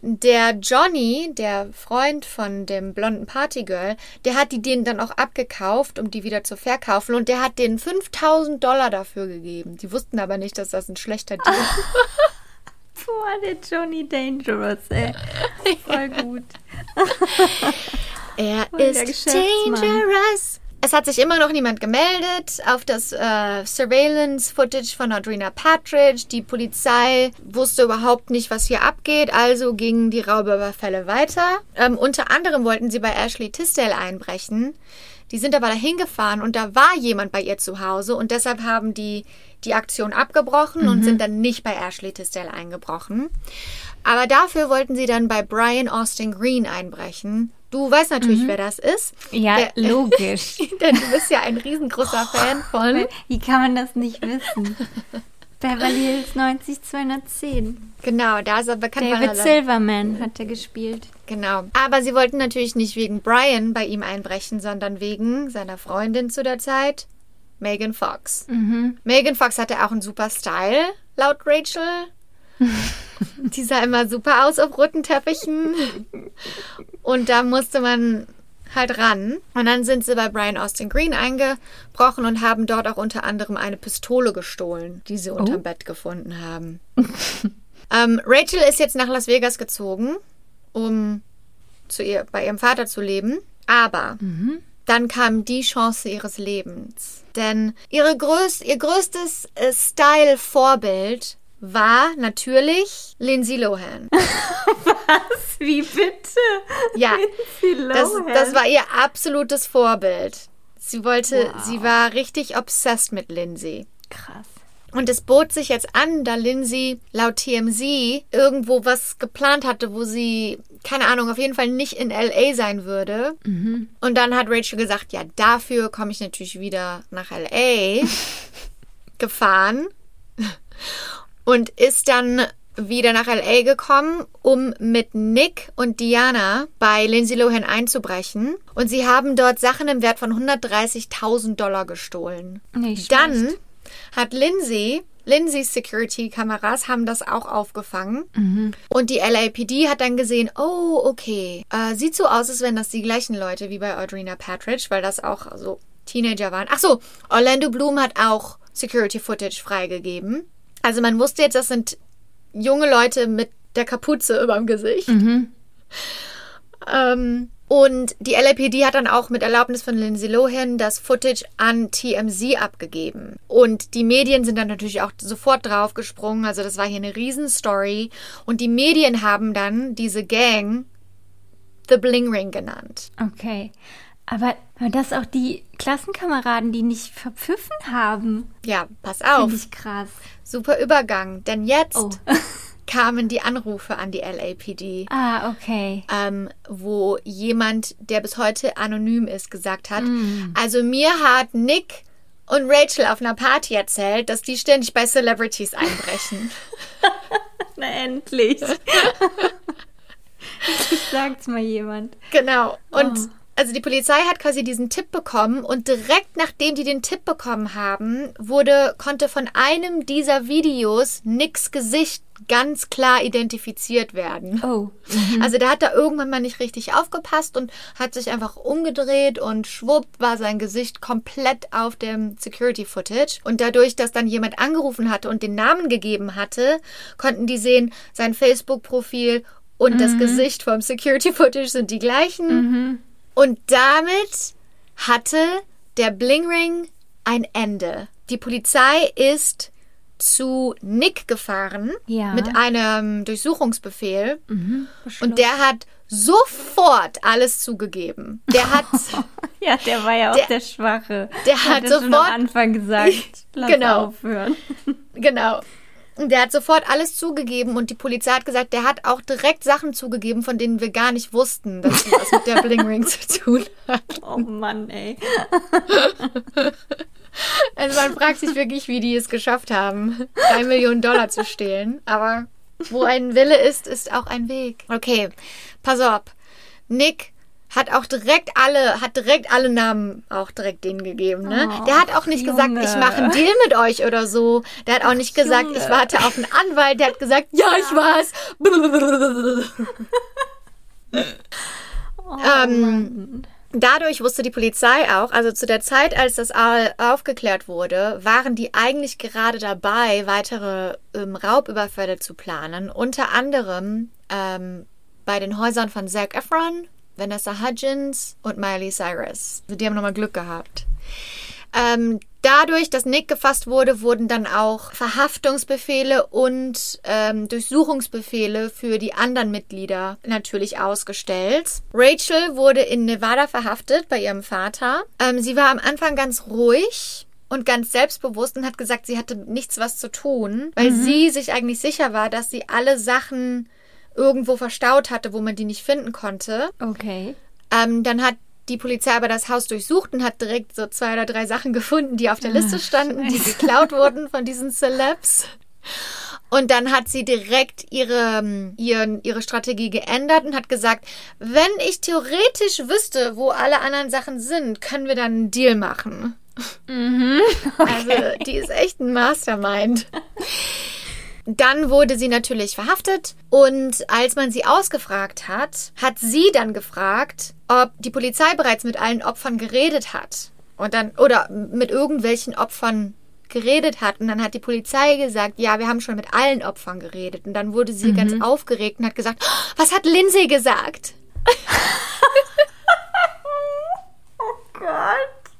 [SPEAKER 2] Der Johnny, der Freund von dem blonden Partygirl, der hat die denen dann auch abgekauft, um die wieder zu verkaufen. Und der hat denen 5000 Dollar dafür gegeben. Die wussten aber nicht, dass das ein schlechter Deal ist.
[SPEAKER 1] Boah, der Johnny Dangerous, ey. Voll gut.
[SPEAKER 2] Er
[SPEAKER 1] Voll
[SPEAKER 2] ist dangerous. Es hat sich immer noch niemand gemeldet auf das äh, Surveillance-Footage von Audrina Partridge. Die Polizei wusste überhaupt nicht, was hier abgeht, also gingen die Raubüberfälle weiter. Ähm, unter anderem wollten sie bei Ashley Tisdale einbrechen. Die sind aber dahin gefahren und da war jemand bei ihr zu Hause und deshalb haben die die Aktion abgebrochen und sind dann nicht bei Ashley Tisdale eingebrochen. Aber dafür wollten sie dann bei Brian Austin Green einbrechen. Du weißt natürlich, wer das ist.
[SPEAKER 1] Ja,
[SPEAKER 2] Der-
[SPEAKER 1] logisch.
[SPEAKER 2] Denn du bist ja ein riesengroßer Fan von.
[SPEAKER 1] Wie kann man das nicht wissen? Beverly Hills 90210.
[SPEAKER 2] Genau, da ist er bekannt.
[SPEAKER 1] David
[SPEAKER 2] er-
[SPEAKER 1] Silverman hat er gespielt.
[SPEAKER 2] Genau. Aber sie wollten natürlich nicht wegen Brian bei ihm einbrechen, sondern wegen seiner Freundin zu der Zeit, Megan Fox. Megan Fox hatte auch einen super Style, laut Rachel. Die sah immer super aus auf roten Teppichen. Und da musste man halt ran. Und dann sind sie bei Brian Austin Green eingebrochen und haben dort auch unter anderem eine Pistole gestohlen, die sie unterm Bett gefunden haben. ähm, Rachel ist jetzt nach Las Vegas gezogen, um zu ihr, bei ihrem Vater zu leben. Aber dann kam die Chance ihres Lebens. Denn ihre größ ihr größtes äh, Style-Vorbild war natürlich Lindsay Lohan.
[SPEAKER 1] Wie bitte?
[SPEAKER 2] Ja,
[SPEAKER 1] Lindsay
[SPEAKER 2] das,
[SPEAKER 1] Lohan.
[SPEAKER 2] das war ihr absolutes Vorbild. Sie wollte,
[SPEAKER 1] Wow.
[SPEAKER 2] sie war richtig obsessed mit Lindsay.
[SPEAKER 1] krass.
[SPEAKER 2] Und es bot sich jetzt an, da Lindsay laut TMZ irgendwo was geplant hatte, wo sie, keine Ahnung, auf jeden Fall nicht in LA sein würde. Und dann hat Rachel gesagt, ja, dafür komme ich natürlich wieder nach LA gefahren und ist dann wieder nach LA gekommen, um mit Nick und Diana bei Lindsay Lohan einzubrechen. Und sie haben dort Sachen im Wert von 130.000 Dollar gestohlen.
[SPEAKER 1] Nicht
[SPEAKER 2] Dann
[SPEAKER 1] schlecht.
[SPEAKER 2] hat Lindsay, Lindsays Security-Kameras haben das auch aufgefangen. Und die LAPD hat dann gesehen, oh, okay, äh, sieht so aus, als wären das die gleichen Leute wie bei Audrina Patridge, weil das auch so Teenager waren. Ach so, Orlando Bloom hat auch Security-Footage freigegeben. Also man wusste jetzt, das sind junge Leute mit der Kapuze über dem Gesicht. Ähm, und die LAPD hat dann auch mit Erlaubnis von Lindsay Lohan das Footage an TMZ abgegeben. Und die Medien sind dann natürlich auch sofort draufgesprungen. Also das war hier eine Riesenstory. Und die Medien haben dann diese Gang The Bling Ring genannt.
[SPEAKER 1] Okay. Aber, das auch die Klassenkameraden, die nicht verpfiffen haben,
[SPEAKER 2] Ja, pass auf.
[SPEAKER 1] finde ich krass.
[SPEAKER 2] Super Übergang. Denn jetzt
[SPEAKER 1] Oh.
[SPEAKER 2] kamen die Anrufe an die LAPD.
[SPEAKER 1] Ah, okay.
[SPEAKER 2] ähm, wo jemand, der bis heute anonym ist, gesagt hat, also mir hat Nick und Rachel auf einer Party erzählt, dass die ständig bei Celebrities einbrechen.
[SPEAKER 1] Na, endlich. Endlich sagt's mal jemand.
[SPEAKER 2] genau. Und also die Polizei hat quasi diesen Tipp bekommen und direkt nachdem die den Tipp bekommen haben, wurde, konnte von einem dieser Videos Nicks Gesicht ganz klar identifiziert werden.
[SPEAKER 1] Oh.
[SPEAKER 2] Also der hat da irgendwann mal nicht richtig aufgepasst und hat sich einfach umgedreht und schwupp war sein Gesicht komplett auf dem Security Footage. Und dadurch, dass dann jemand angerufen hatte und den Namen gegeben hatte, konnten die sehen, sein Facebook-Profil und das Gesicht vom Security Footage sind die gleichen. Und damit hatte der Bling Ring ein Ende. Die Polizei ist zu Nick gefahren
[SPEAKER 1] Ja.
[SPEAKER 2] mit einem Durchsuchungsbefehl
[SPEAKER 1] Beschluss.
[SPEAKER 2] und der hat sofort alles zugegeben. Der hat
[SPEAKER 1] Ja, der war ja auch
[SPEAKER 2] Der-
[SPEAKER 1] der, Schwache.
[SPEAKER 2] der hat
[SPEAKER 1] es schon am
[SPEAKER 2] sofort-
[SPEAKER 1] Anfang gesagt. Lass
[SPEAKER 2] Genau.
[SPEAKER 1] aufhören.
[SPEAKER 2] Genau. Und Der hat sofort alles zugegeben und die Polizei hat gesagt, der hat auch direkt Sachen zugegeben, von denen wir gar nicht wussten, dass sie was mit der Bling Ring zu tun hat.
[SPEAKER 1] Oh Mann, ey.
[SPEAKER 2] Also man fragt sich wirklich, wie die es geschafft haben, drei Millionen Dollar zu stehlen. Aber wo ein Wille ist, ist auch ein Weg. Okay, pass auf. Nick hat auch direkt alle, hat direkt alle Namen auch direkt denen gegeben, ne?
[SPEAKER 1] Oh,
[SPEAKER 2] der hat auch nicht gesagt,
[SPEAKER 1] Junge.
[SPEAKER 2] ich mache einen Deal mit euch oder so. Der hat auch nicht gesagt,
[SPEAKER 1] Junge.
[SPEAKER 2] ich warte auf einen Anwalt. Der hat gesagt, ja, ich war's.
[SPEAKER 1] Oh,
[SPEAKER 2] Ähm. Dadurch wusste die Polizei auch, also zu der Zeit, als das all aufgeklärt wurde, waren die eigentlich gerade dabei, weitere ähm, Raubüberfälle zu planen. Unter anderem ähm, bei den Häusern von Zac Efron, Vanessa Hudgens und Miley Cyrus. Also die haben nochmal Glück gehabt. Ähm, dadurch, dass Nick gefasst wurde, wurden dann auch Verhaftungsbefehle und ähm, Durchsuchungsbefehle für die anderen Mitglieder natürlich ausgestellt. Rachel wurde in Nevada verhaftet bei ihrem Vater. Ähm, sie war am Anfang ganz ruhig und ganz selbstbewusst und hat gesagt, sie hatte nichts was zu tun, weil sie sich eigentlich sicher war, dass sie alle Sachen irgendwo verstaut hatte, wo man die nicht finden konnte.
[SPEAKER 1] Okay.
[SPEAKER 2] Ähm, dann hat die Polizei aber das Haus durchsucht und hat direkt so zwei oder drei Sachen gefunden, die auf der Liste standen, die geklaut wurden von diesen Celebs. Und dann hat sie direkt ihre, ähm, ihren, ihre Strategie geändert und hat gesagt, wenn ich theoretisch wüsste, wo alle anderen Sachen sind, können wir dann einen Deal machen. Also die ist echt ein Mastermind. Dann wurde sie natürlich verhaftet und als man sie ausgefragt hat, hat sie dann gefragt, ob die Polizei bereits mit allen Opfern geredet hat. Und dann, oder mit irgendwelchen Opfern geredet hat. Und dann hat die Polizei gesagt, ja, wir haben schon mit allen Opfern geredet. Und dann wurde sie ganz aufgeregt und hat gesagt, "Oh, was hat Lindsay gesagt?
[SPEAKER 1] Gott.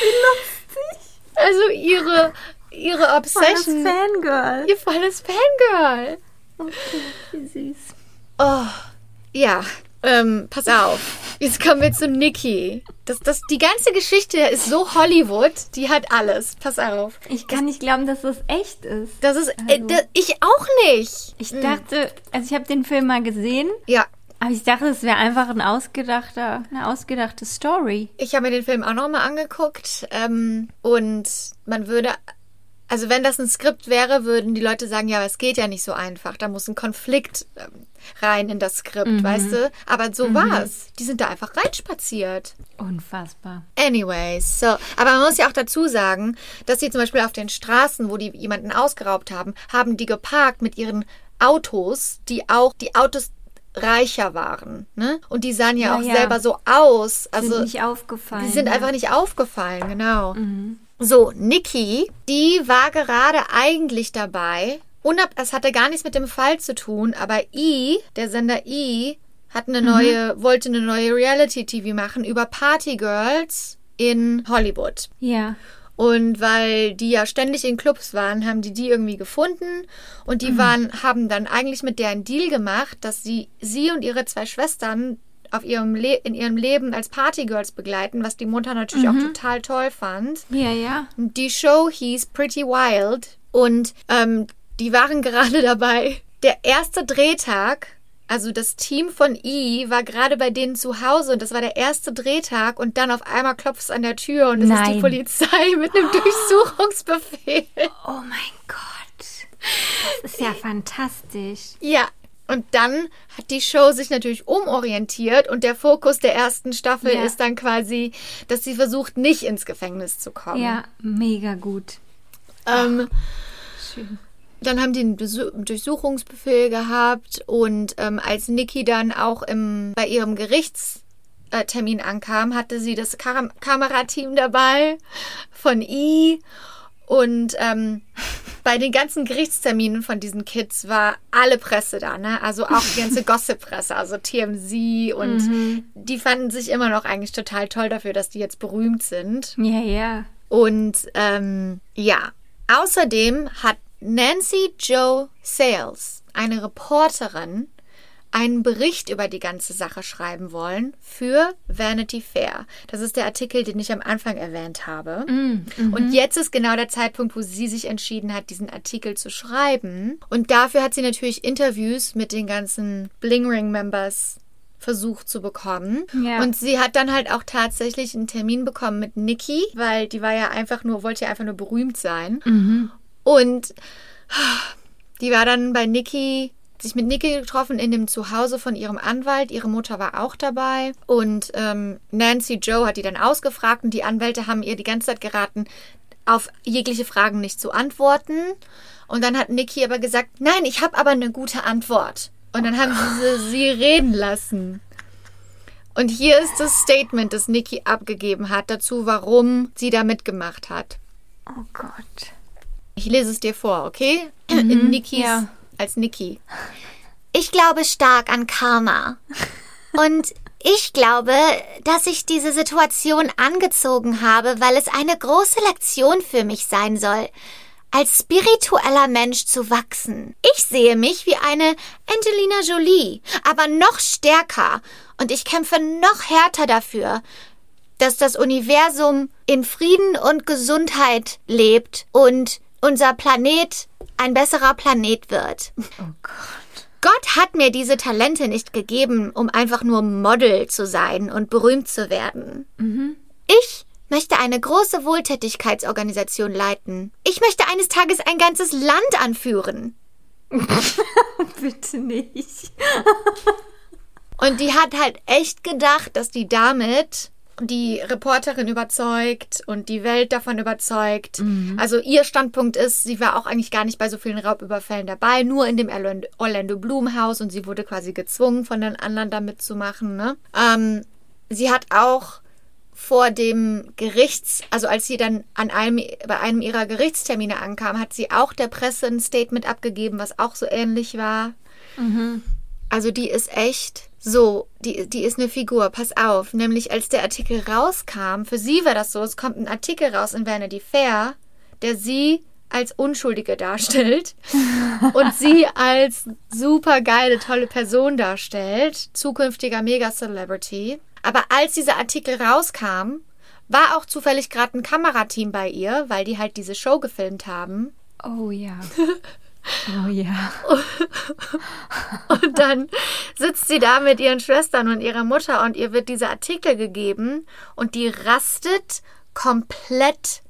[SPEAKER 1] Wie lustig.
[SPEAKER 2] Also ihre, ihre
[SPEAKER 1] Volles
[SPEAKER 2] Obsession.
[SPEAKER 1] Fangirl.
[SPEAKER 2] Ihr volles Fangirl.
[SPEAKER 1] Wie süß.
[SPEAKER 2] Oh, ja. Ähm, pass auf. Jetzt kommen wir zu Nikki. Das, das, die ganze Geschichte ist so Hollywood, die hat alles. Pass auf.
[SPEAKER 1] Ich kann nicht glauben, dass das echt ist.
[SPEAKER 2] Das ist. Äh, das, ich auch nicht.
[SPEAKER 1] Ich dachte, also ich habe den Film mal gesehen,
[SPEAKER 2] Ja,
[SPEAKER 1] aber ich dachte, es wäre einfach ein ausgedachter, eine ausgedachte Story.
[SPEAKER 2] ich habe mir den Film auch nochmal angeguckt. Ähm, und man würde. Also wenn das ein Skript wäre, würden die Leute sagen, ja, aber es geht ja nicht so einfach. Da muss ein Konflikt ähm, rein in das Skript, weißt du? Aber so war's. Die sind da einfach reinspaziert.
[SPEAKER 1] Unfassbar.
[SPEAKER 2] Anyways, so. Aber man muss ja auch dazu sagen, dass sie zum Beispiel auf den Straßen, wo die jemanden ausgeraubt haben, haben die geparkt mit ihren Autos, die auch die Autos reicher waren, ne? Und die sahen ja,
[SPEAKER 1] Ja,
[SPEAKER 2] auch
[SPEAKER 1] ja.
[SPEAKER 2] selber so aus. Also
[SPEAKER 1] sind nicht aufgefallen.
[SPEAKER 2] die sind
[SPEAKER 1] ja.
[SPEAKER 2] einfach nicht aufgefallen, genau. So, Nikki, die war gerade eigentlich dabei. Unab es hatte gar nichts mit dem Fall zu tun, aber I, der Sender I, hat eine neue, wollte eine neue Reality-TV machen über Partygirls in Hollywood.
[SPEAKER 1] Ja.
[SPEAKER 2] Und weil die ja ständig in Clubs waren, haben die die irgendwie gefunden und die waren, haben dann eigentlich mit der einen Deal gemacht, dass sie, sie und ihre zwei Schwestern auf ihrem Le in ihrem Leben als Partygirls begleiten, was die Mutter natürlich auch total toll fand.
[SPEAKER 1] Ja, ja.
[SPEAKER 2] Die Show hieß Pretty Wild und ähm, die waren gerade dabei. Der erste Drehtag, also das Team von I war gerade bei denen zu Hause und das war der erste Drehtag und dann auf einmal klopft es an der Tür und es ist die
[SPEAKER 1] Nein.
[SPEAKER 2] Polizei mit einem Durchsuchungsbefehl.
[SPEAKER 1] Oh mein Gott. Das ist ja fantastisch.
[SPEAKER 2] Ja, Und dann hat die Show sich natürlich umorientiert und der Fokus der ersten Staffel
[SPEAKER 1] Ja.
[SPEAKER 2] ist dann quasi, dass sie versucht, nicht ins Gefängnis zu kommen.
[SPEAKER 1] Ja, mega gut.
[SPEAKER 2] Ähm,
[SPEAKER 1] Schön.
[SPEAKER 2] dann haben die einen Besu Durchsuchungsbefehl gehabt und ähm, als Nikki dann auch im, bei ihrem Gerichtstermin ankam, hatte sie das Kam Kamerateam dabei von I und ähm, bei den ganzen Gerichtsterminen von diesen Kids war alle Presse da, ne? Also auch die ganze Gossip-Presse, also TMZ und die fanden sich immer noch eigentlich total toll dafür, dass die jetzt berühmt sind.
[SPEAKER 1] Ja, ja.
[SPEAKER 2] Und ähm, ja, außerdem hat Nancy Joe Sales, eine Reporterin, einen Bericht über die ganze Sache schreiben wollen für Vanity Fair. Das ist der Artikel, den ich am Anfang erwähnt habe. Und jetzt ist genau der Zeitpunkt, wo sie sich entschieden hat, diesen Artikel zu schreiben. Und dafür hat sie natürlich Interviews mit den ganzen Bling Ring Members versucht zu bekommen.
[SPEAKER 1] Ja.
[SPEAKER 2] Und sie hat dann halt auch tatsächlich einen Termin bekommen mit Nikki, weil die war ja einfach nur, wollte ja einfach nur berühmt sein. Und die war dann bei Nikki, sich mit Nikki getroffen in dem Zuhause von ihrem Anwalt. Ihre Mutter war auch dabei. Und ähm, Nancy Joe hat die dann ausgefragt und die Anwälte haben ihr die ganze Zeit geraten, auf jegliche Fragen nicht zu antworten. Und dann hat Nikki aber gesagt, nein, ich habe aber eine gute Antwort. Und dann haben sie sie reden lassen. Und hier ist das Statement, das Nikki abgegeben hat, dazu, warum sie da mitgemacht hat.
[SPEAKER 1] Oh Gott.
[SPEAKER 2] Ich lese es dir vor, okay? In Nikis,
[SPEAKER 1] ja.
[SPEAKER 2] Als Nikki.
[SPEAKER 3] Ich glaube stark an Karma. Und ich glaube, dass ich diese Situation angezogen habe, weil es eine große Lektion für mich sein soll, als spiritueller Mensch zu wachsen. Ich sehe mich wie eine Angelina Jolie, aber noch stärker. Und ich kämpfe noch härter dafür, dass das Universum in Frieden und Gesundheit lebt und unser Planet ein besserer Planet wird.
[SPEAKER 1] Oh Gott.
[SPEAKER 3] Gott hat mir diese Talente nicht gegeben, um einfach nur Model zu sein und berühmt zu werden. Ich möchte eine große Wohltätigkeitsorganisation leiten. Ich möchte eines Tages ein ganzes Land anführen.
[SPEAKER 1] Bitte nicht.
[SPEAKER 2] Und die hat halt echt gedacht, dass die damit die Reporterin überzeugt und die Welt davon überzeugt. Also ihr Standpunkt ist, sie war auch eigentlich gar nicht bei so vielen Raubüberfällen dabei, nur in dem Orlando- Bloom Haus und sie wurde quasi gezwungen, von den anderen da mitzumachen. Ne? Ähm, sie hat auch vor dem Gerichts, also als sie dann an einem, bei einem ihrer Gerichtstermine ankam, hat sie auch der Presse ein Statement abgegeben, was auch so ähnlich war. Also die ist echt so, die, die ist eine Figur, pass auf. Nämlich als der Artikel rauskam, für sie war das so, es kommt ein Artikel raus in Vanity Fair, der sie als Unschuldige darstellt und sie als super geile, tolle Person darstellt, zukünftiger Mega-Celebrity. Aber als dieser Artikel rauskam, war auch zufällig gerade ein Kamerateam bei ihr, weil die halt diese Show gefilmt haben.
[SPEAKER 1] Oh ja. Oh ja.
[SPEAKER 2] Und dann sitzt sie da mit ihren Schwestern und ihrer Mutter und ihr wird dieser Artikel gegeben und die rastet komplett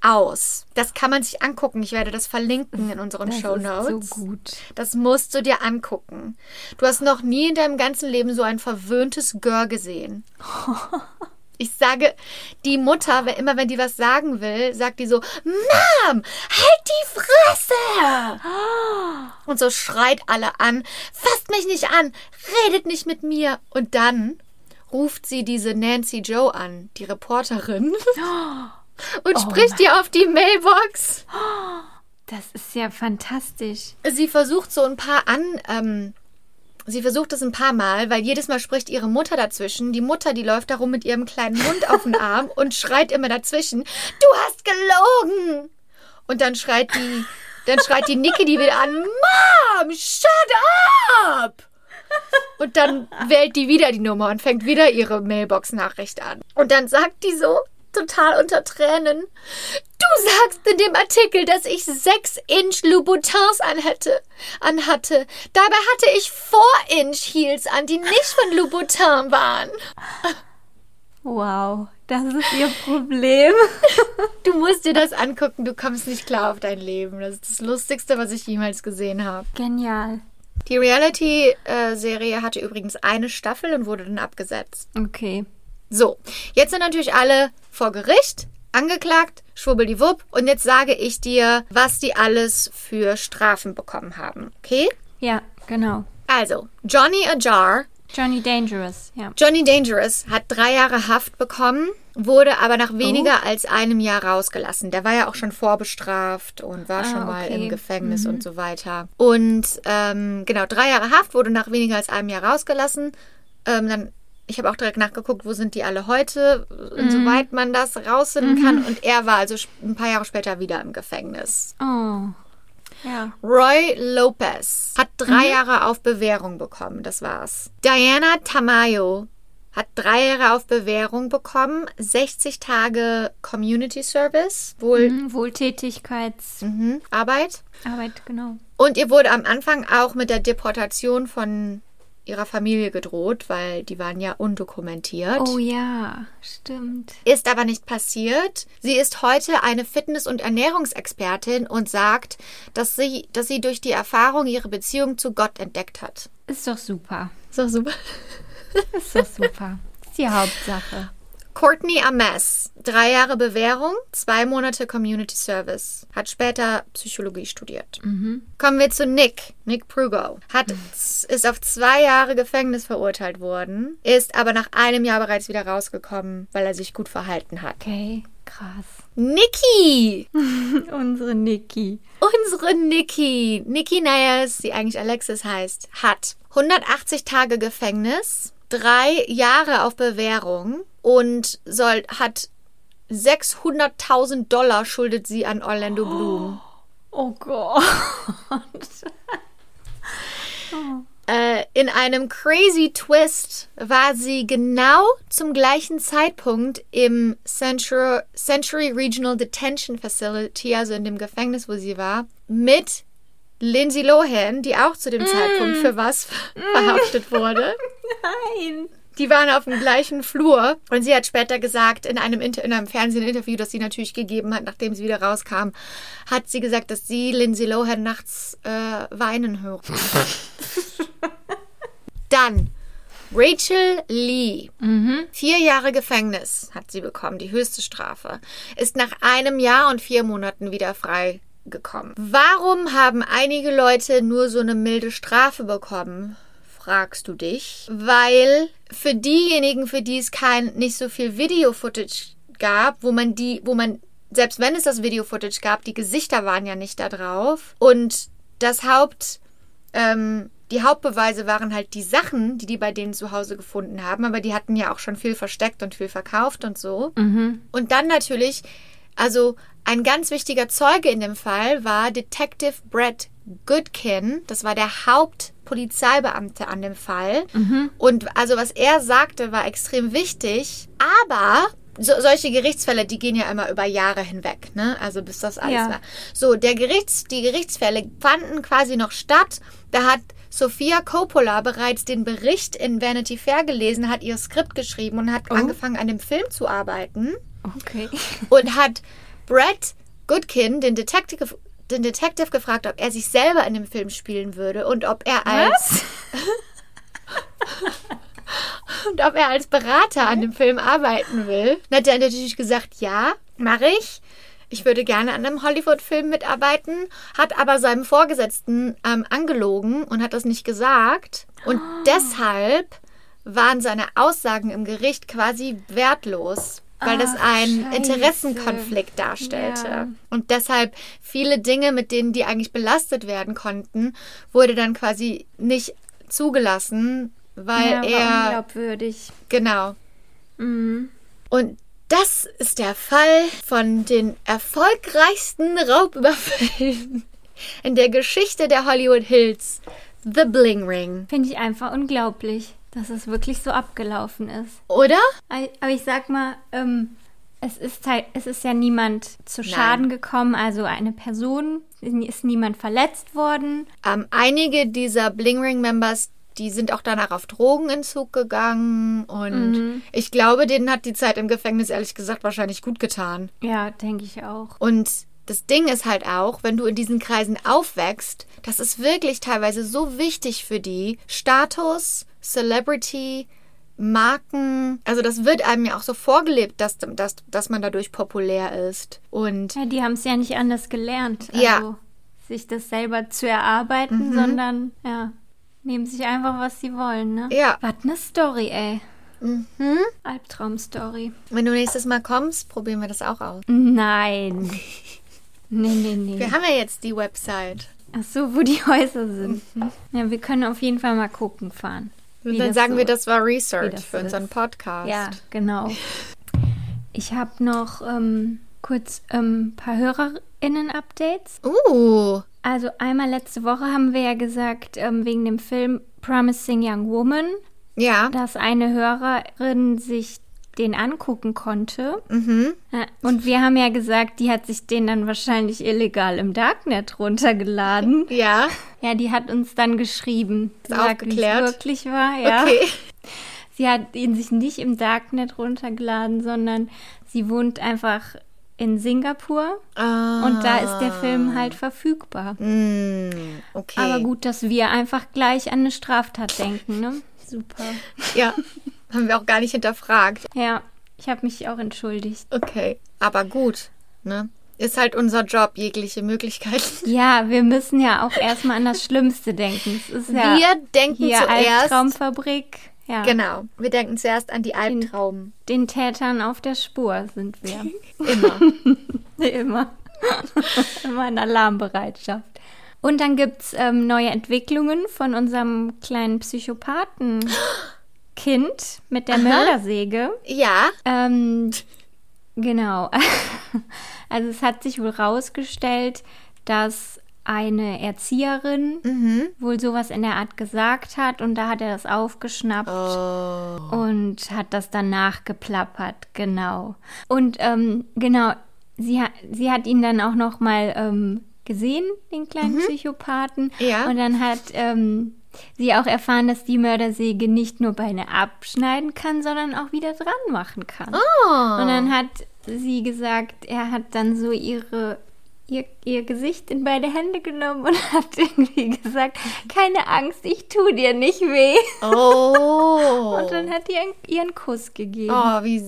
[SPEAKER 2] aus. Das kann man sich angucken. Ich werde das verlinken in unseren
[SPEAKER 1] Das
[SPEAKER 2] Show
[SPEAKER 1] ist
[SPEAKER 2] Notes.
[SPEAKER 1] so gut.
[SPEAKER 2] Das musst du dir angucken. Du hast noch nie in deinem ganzen Leben so ein verwöhntes Girl gesehen. Ich sage, die Mutter, wenn- immer wenn die was sagen will, sagt die so, Mom, halt die Fresse! Und so schreit alle an, fasst mich nicht an, redet nicht mit mir. Und dann ruft sie diese Nancy Joe an, die Reporterin, und spricht ihr auf die Mailbox.
[SPEAKER 1] Das ist ja fantastisch.
[SPEAKER 2] Sie versucht so ein paar an, ähm, sie versucht es ein paar Mal, weil jedes Mal spricht ihre Mutter dazwischen. Die Mutter, die läuft darum mit ihrem kleinen Mund auf den Arm und schreit immer dazwischen, du hast gelogen! Und dann schreit die, dann schreit die Niki die wieder an, Mom, shut up! Und dann wählt die wieder die Nummer und fängt wieder ihre Mailbox-Nachricht an. Und dann sagt die so, total unter Tränen, Du sagst in dem Artikel, dass ich sechs Inch Louboutins anhätte, anhatte. Dabei hatte ich four Inch Heels an, die nicht von Louboutin waren.
[SPEAKER 1] Wow, das ist ihr Problem.
[SPEAKER 2] Du musst dir das angucken, du kommst nicht klar auf dein Leben. Das ist das Lustigste, was ich jemals gesehen habe.
[SPEAKER 1] Genial.
[SPEAKER 2] Die Reality-Serie hatte übrigens eine Staffel und wurde dann abgesetzt.
[SPEAKER 1] Okay.
[SPEAKER 2] So, jetzt sind natürlich alle vor Gericht, angeklagt, schwubbeldiwupp. Und jetzt sage ich dir, was die alles für Strafen bekommen haben. Okay?
[SPEAKER 1] Ja, genau.
[SPEAKER 2] Also, Johnny Ajar,
[SPEAKER 1] Johnny Dangerous, ja.
[SPEAKER 2] Johnny Dangerous hat drei Jahre Haft bekommen, wurde aber nach weniger als einem Jahr rausgelassen. Der war ja auch schon vorbestraft und war
[SPEAKER 1] Ah,
[SPEAKER 2] schon mal
[SPEAKER 1] okay.
[SPEAKER 2] im Gefängnis und so weiter. Und ähm, genau, drei Jahre Haft, wurde nach weniger als einem Jahr rausgelassen. Ähm, dann, ich habe auch direkt nachgeguckt, wo sind die alle heute, insoweit man das rausfinden kann. Und er war also ein paar Jahre später wieder im Gefängnis.
[SPEAKER 1] Oh. Ja.
[SPEAKER 2] Roy Lopez hat drei Jahre auf Bewährung bekommen. Das war's. Diana Tamayo hat drei Jahre auf Bewährung bekommen. 60 Tage Community Service, wohl
[SPEAKER 1] Mhm, Wohltätigkeitsarbeit,
[SPEAKER 2] mhm, Arbeit.
[SPEAKER 1] genau.
[SPEAKER 2] Und ihr wurde am Anfang auch mit der Deportation von ihrer Familie gedroht, weil die waren ja undokumentiert.
[SPEAKER 1] Oh ja, stimmt.
[SPEAKER 2] Ist aber nicht passiert. Sie ist heute eine Fitness- und Ernährungsexpertin und sagt, dass sie, dass sie durch die Erfahrung ihre Beziehung zu Gott entdeckt hat.
[SPEAKER 1] Ist doch super.
[SPEAKER 2] So super.
[SPEAKER 1] Ist doch super. ist die Hauptsache.
[SPEAKER 2] Courtney Ames, drei Jahre Bewährung, zwei Monate Community Service, hat später Psychologie studiert. Kommen wir zu Nick, Nick Prugo, hat, ist auf zwei Jahre Gefängnis verurteilt worden, ist aber nach einem Jahr bereits wieder rausgekommen, weil er sich gut verhalten hat.
[SPEAKER 1] Okay, krass.
[SPEAKER 2] Nikki,
[SPEAKER 1] Unsere Niki.
[SPEAKER 2] unsere Nikki, Nikki Nayers, die eigentlich Alexis heißt, hat 180 Tage Gefängnis, drei Jahre auf Bewährung und soll, hat 600.000 Dollar schuldet sie an Orlando Bloom.
[SPEAKER 1] Oh Gott.
[SPEAKER 2] Äh, in einem crazy Twist war sie genau zum gleichen Zeitpunkt im Century, Century Regional Detention Facility, also in dem Gefängnis, wo sie war, mit Lindsay Lohan, die auch zu dem Zeitpunkt für was verhaftet wurde.
[SPEAKER 1] Nein.
[SPEAKER 2] Die waren auf dem gleichen Flur und sie hat später gesagt, in einem, Inter in einem Fernsehinterview, das sie natürlich gegeben hat, nachdem sie wieder rauskam, hat sie gesagt, dass sie Lindsay Lohan nachts äh, weinen hört. Dann Rachel Lee. Vier Jahre Gefängnis hat sie bekommen, die höchste Strafe. Ist nach einem Jahr und vier Monaten wieder frei gekommen. Warum haben einige Leute nur so eine milde Strafe bekommen? Fragst du dich? Weil für diejenigen, für die es kein nicht so viel Video-Footage gab, wo man die, wo man selbst wenn es das Video-Footage gab, die Gesichter waren ja nicht da drauf und das Haupt ähm, die Hauptbeweise waren halt die Sachen, die die bei denen zu Hause gefunden haben, aber die hatten ja auch schon viel versteckt und viel verkauft und so. Und dann natürlich, also ein ganz wichtiger Zeuge in dem Fall war Detective Brett Goodkin. Das war der Hauptpolizeibeamte an dem Fall. Und also was er sagte, war extrem wichtig. Aber so, solche Gerichtsfälle, die gehen ja immer über Jahre hinweg, ne? Also bis das alles
[SPEAKER 1] Ja.
[SPEAKER 2] war. So, der Gerichts, die Gerichtsfälle fanden quasi noch statt. Da hat Sophia Coppola bereits den Bericht in Vanity Fair gelesen, hat ihr Skript geschrieben und hat angefangen an dem Film zu arbeiten
[SPEAKER 1] Okay.
[SPEAKER 2] und hat Brett Goodkin, den Detective, den Detective gefragt, ob er sich selber in dem Film spielen würde und ob er als und ob er als Berater an dem Film arbeiten will. Dann hat er natürlich gesagt, ja, mache ich. Ich würde gerne an einem Hollywood-Film mitarbeiten, hat aber seinem Vorgesetzten ähm, angelogen und hat das nicht gesagt. Und deshalb waren seine Aussagen im Gericht quasi wertlos, weil das einen
[SPEAKER 1] scheiße.
[SPEAKER 2] Interessenkonflikt darstellte.
[SPEAKER 1] Ja.
[SPEAKER 2] Und deshalb viele Dinge, mit denen die eigentlich belastet werden konnten, wurde dann quasi nicht zugelassen, weil
[SPEAKER 1] ja,
[SPEAKER 2] er
[SPEAKER 1] unglaubwürdig.
[SPEAKER 2] genau.
[SPEAKER 1] Mhm.
[SPEAKER 2] Und das ist der Fall von den erfolgreichsten Raubüberfällen in der Geschichte der Hollywood Hills. The Bling Ring.
[SPEAKER 1] Finde ich einfach unglaublich, dass es wirklich so abgelaufen ist.
[SPEAKER 2] Oder?
[SPEAKER 1] Aber ich sag mal, ähm, es ist halt, es ist ja niemand zu Schaden gekommen, also eine Person, ist niemand verletzt worden.
[SPEAKER 2] Ähm, einige dieser Bling Ring Members, die sind auch danach auf Drogenentzug gegangen und ich glaube, denen hat die Zeit im Gefängnis ehrlich gesagt wahrscheinlich gut getan.
[SPEAKER 1] Ja, denke ich auch.
[SPEAKER 2] Und das Ding ist halt auch, wenn du in diesen Kreisen aufwächst, das ist wirklich teilweise so wichtig für die. Status, Celebrity, Marken. Also das wird einem ja auch so vorgelebt, dass, dass, dass man dadurch populär ist. Und
[SPEAKER 1] Ja, die haben es ja nicht anders gelernt. Also
[SPEAKER 2] Ja.
[SPEAKER 1] sich das selber zu erarbeiten, sondern ja, nehmen sich einfach, was sie wollen, ne?
[SPEAKER 2] Ja.
[SPEAKER 1] Was eine Story, ey.
[SPEAKER 2] Mhm.
[SPEAKER 1] Albtraum-Story.
[SPEAKER 2] wenn du nächstes Mal kommst, probieren wir das auch aus.
[SPEAKER 1] Nein. Nee, nee, nee.
[SPEAKER 2] Wir haben ja jetzt die Website.
[SPEAKER 1] Ach so, wo die Häuser sind. Ja, wir können auf jeden Fall mal gucken fahren.
[SPEAKER 2] Und dann sagen
[SPEAKER 1] so-
[SPEAKER 2] wir, das war Research
[SPEAKER 1] das
[SPEAKER 2] für unseren
[SPEAKER 1] ist.
[SPEAKER 2] Podcast.
[SPEAKER 1] Ja, genau. Ich habe noch ähm, kurz ein paar HörerInnen-Updates.
[SPEAKER 2] Uh,
[SPEAKER 1] Also einmal letzte Woche haben wir ja gesagt, ähm, wegen dem Film Promising Young Woman,
[SPEAKER 2] ja.
[SPEAKER 1] dass eine Hörerin sich den angucken konnte.
[SPEAKER 2] Mhm.
[SPEAKER 1] Und wir haben ja gesagt, die hat sich den dann wahrscheinlich illegal im Darknet runtergeladen.
[SPEAKER 2] Ja.
[SPEAKER 1] Ja, die hat uns dann geschrieben, gesagt, wie es wirklich war. Ja.
[SPEAKER 2] Okay.
[SPEAKER 1] Sie hat ihn sich nicht im Darknet runtergeladen, sondern sie wohnt einfach in Singapur
[SPEAKER 2] Ah.
[SPEAKER 1] und da ist der Film halt verfügbar.
[SPEAKER 2] Mm, okay.
[SPEAKER 1] Aber gut, dass wir einfach gleich an eine Straftat denken, ne? Super.
[SPEAKER 2] Ja. Haben wir auch gar nicht hinterfragt.
[SPEAKER 1] Ja, ich habe mich auch entschuldigt.
[SPEAKER 2] Okay. Aber gut. Ne? Ist halt unser Job, jegliche Möglichkeiten.
[SPEAKER 1] Ja, wir müssen ja auch erstmal an das Schlimmste denken. Es ist ja
[SPEAKER 2] Wir denken
[SPEAKER 1] hier
[SPEAKER 2] zuerst.
[SPEAKER 1] Albtraumfabrik. Ja,
[SPEAKER 2] Genau. Wir denken zuerst an die Albtraum.
[SPEAKER 1] den Tätern auf der Spur sind wir.
[SPEAKER 2] Immer.
[SPEAKER 1] Immer. Immer in Alarmbereitschaft. Und dann gibt es ähm, neue Entwicklungen von unserem kleinen Psychopathen-Kind mit der Mördersäge.
[SPEAKER 2] ja.
[SPEAKER 1] Ähm, genau. Also es hat sich wohl rausgestellt, dass eine Erzieherin
[SPEAKER 2] Mhm.
[SPEAKER 1] wohl sowas in der Art gesagt hat und da hat er das aufgeschnappt
[SPEAKER 2] Oh.
[SPEAKER 1] und hat das dann nachgeplappert, genau. Und ähm, genau, sie, hat sie hat ihn dann auch noch mal ähm, gesehen, den kleinen Psychopathen.
[SPEAKER 2] Mhm. Ja.
[SPEAKER 1] Und dann hat ähm, sie auch erfahren, dass die Mördersäge nicht nur Beine abschneiden kann, sondern auch wieder dran machen kann.
[SPEAKER 2] Oh.
[SPEAKER 1] Und dann hat sie gesagt, er hat dann so ihre ihr, ihr Gesicht in beide Hände genommen und hat irgendwie gesagt, keine Angst, ich tu dir nicht weh.
[SPEAKER 2] Oh.
[SPEAKER 1] Und dann hat ihren, ihren Kuss gegeben.
[SPEAKER 2] oh, wie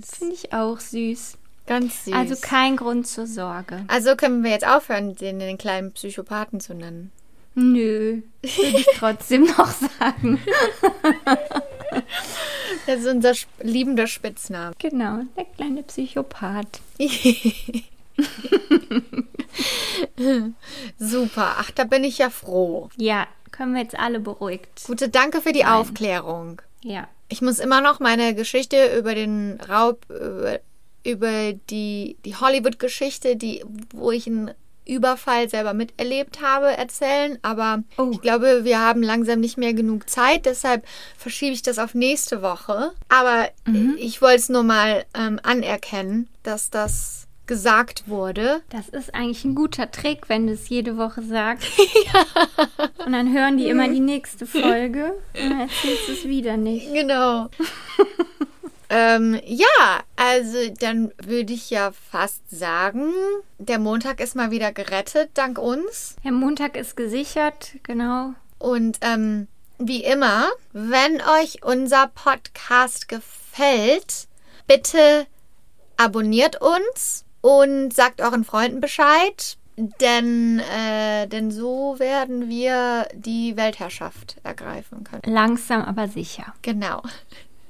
[SPEAKER 2] süß.
[SPEAKER 1] Finde ich auch süß.
[SPEAKER 2] Ganz süß.
[SPEAKER 1] Also kein Grund zur Sorge.
[SPEAKER 2] Also können wir jetzt aufhören, den, den kleinen Psychopathen zu nennen.
[SPEAKER 1] Nö, würde ich trotzdem noch sagen.
[SPEAKER 2] Das ist unser liebender Spitzname.
[SPEAKER 1] Genau, der kleine Psychopath.
[SPEAKER 2] Super. Ach, da bin ich ja froh.
[SPEAKER 1] Ja, können wir jetzt alle beruhigt.
[SPEAKER 2] Gute, danke für die Aufklärung.
[SPEAKER 1] Ja.
[SPEAKER 2] Ich muss immer noch meine Geschichte über den Raub, über, über die, die Hollywood-Geschichte, die, wo ich einen Überfall selber miterlebt habe, erzählen. Aber
[SPEAKER 1] Oh.
[SPEAKER 2] ich glaube, wir haben langsam nicht mehr genug Zeit. Deshalb verschiebe ich das auf nächste Woche. Aber ich wollte es nur mal ähm, anerkennen, dass das gesagt wurde.
[SPEAKER 1] Das ist eigentlich ein guter Trick, wenn du es jede Woche sagst. Und dann hören die immer die nächste Folge und dann erzählst du es wieder nicht.
[SPEAKER 2] Genau. ähm, ja, also dann würde ich ja fast sagen, der Montag ist mal wieder gerettet, dank uns.
[SPEAKER 1] Der Montag ist gesichert, genau.
[SPEAKER 2] Und ähm, wie immer, wenn euch unser Podcast gefällt, bitte abonniert uns und sagt euren Freunden Bescheid. Denn, äh, denn so werden wir die Weltherrschaft ergreifen können.
[SPEAKER 1] Langsam, aber sicher.
[SPEAKER 2] Genau.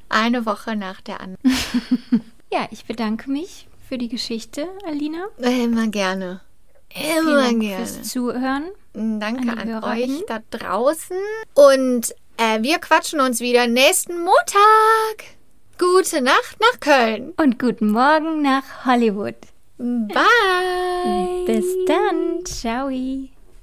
[SPEAKER 2] Eine Woche nach der anderen.
[SPEAKER 1] Ja, ich bedanke mich für die Geschichte, Alina.
[SPEAKER 2] Immer gerne.
[SPEAKER 1] Vielen
[SPEAKER 2] Immer
[SPEAKER 1] Dank
[SPEAKER 2] gerne.
[SPEAKER 1] fürs Zuhören.
[SPEAKER 2] Danke
[SPEAKER 1] an
[SPEAKER 2] an euch da draußen. Und äh, wir quatschen uns wieder nächsten Montag. Gute Nacht nach Köln.
[SPEAKER 1] Und guten Morgen nach Hollywood.
[SPEAKER 2] Bye.
[SPEAKER 1] Bis dann. Ciao.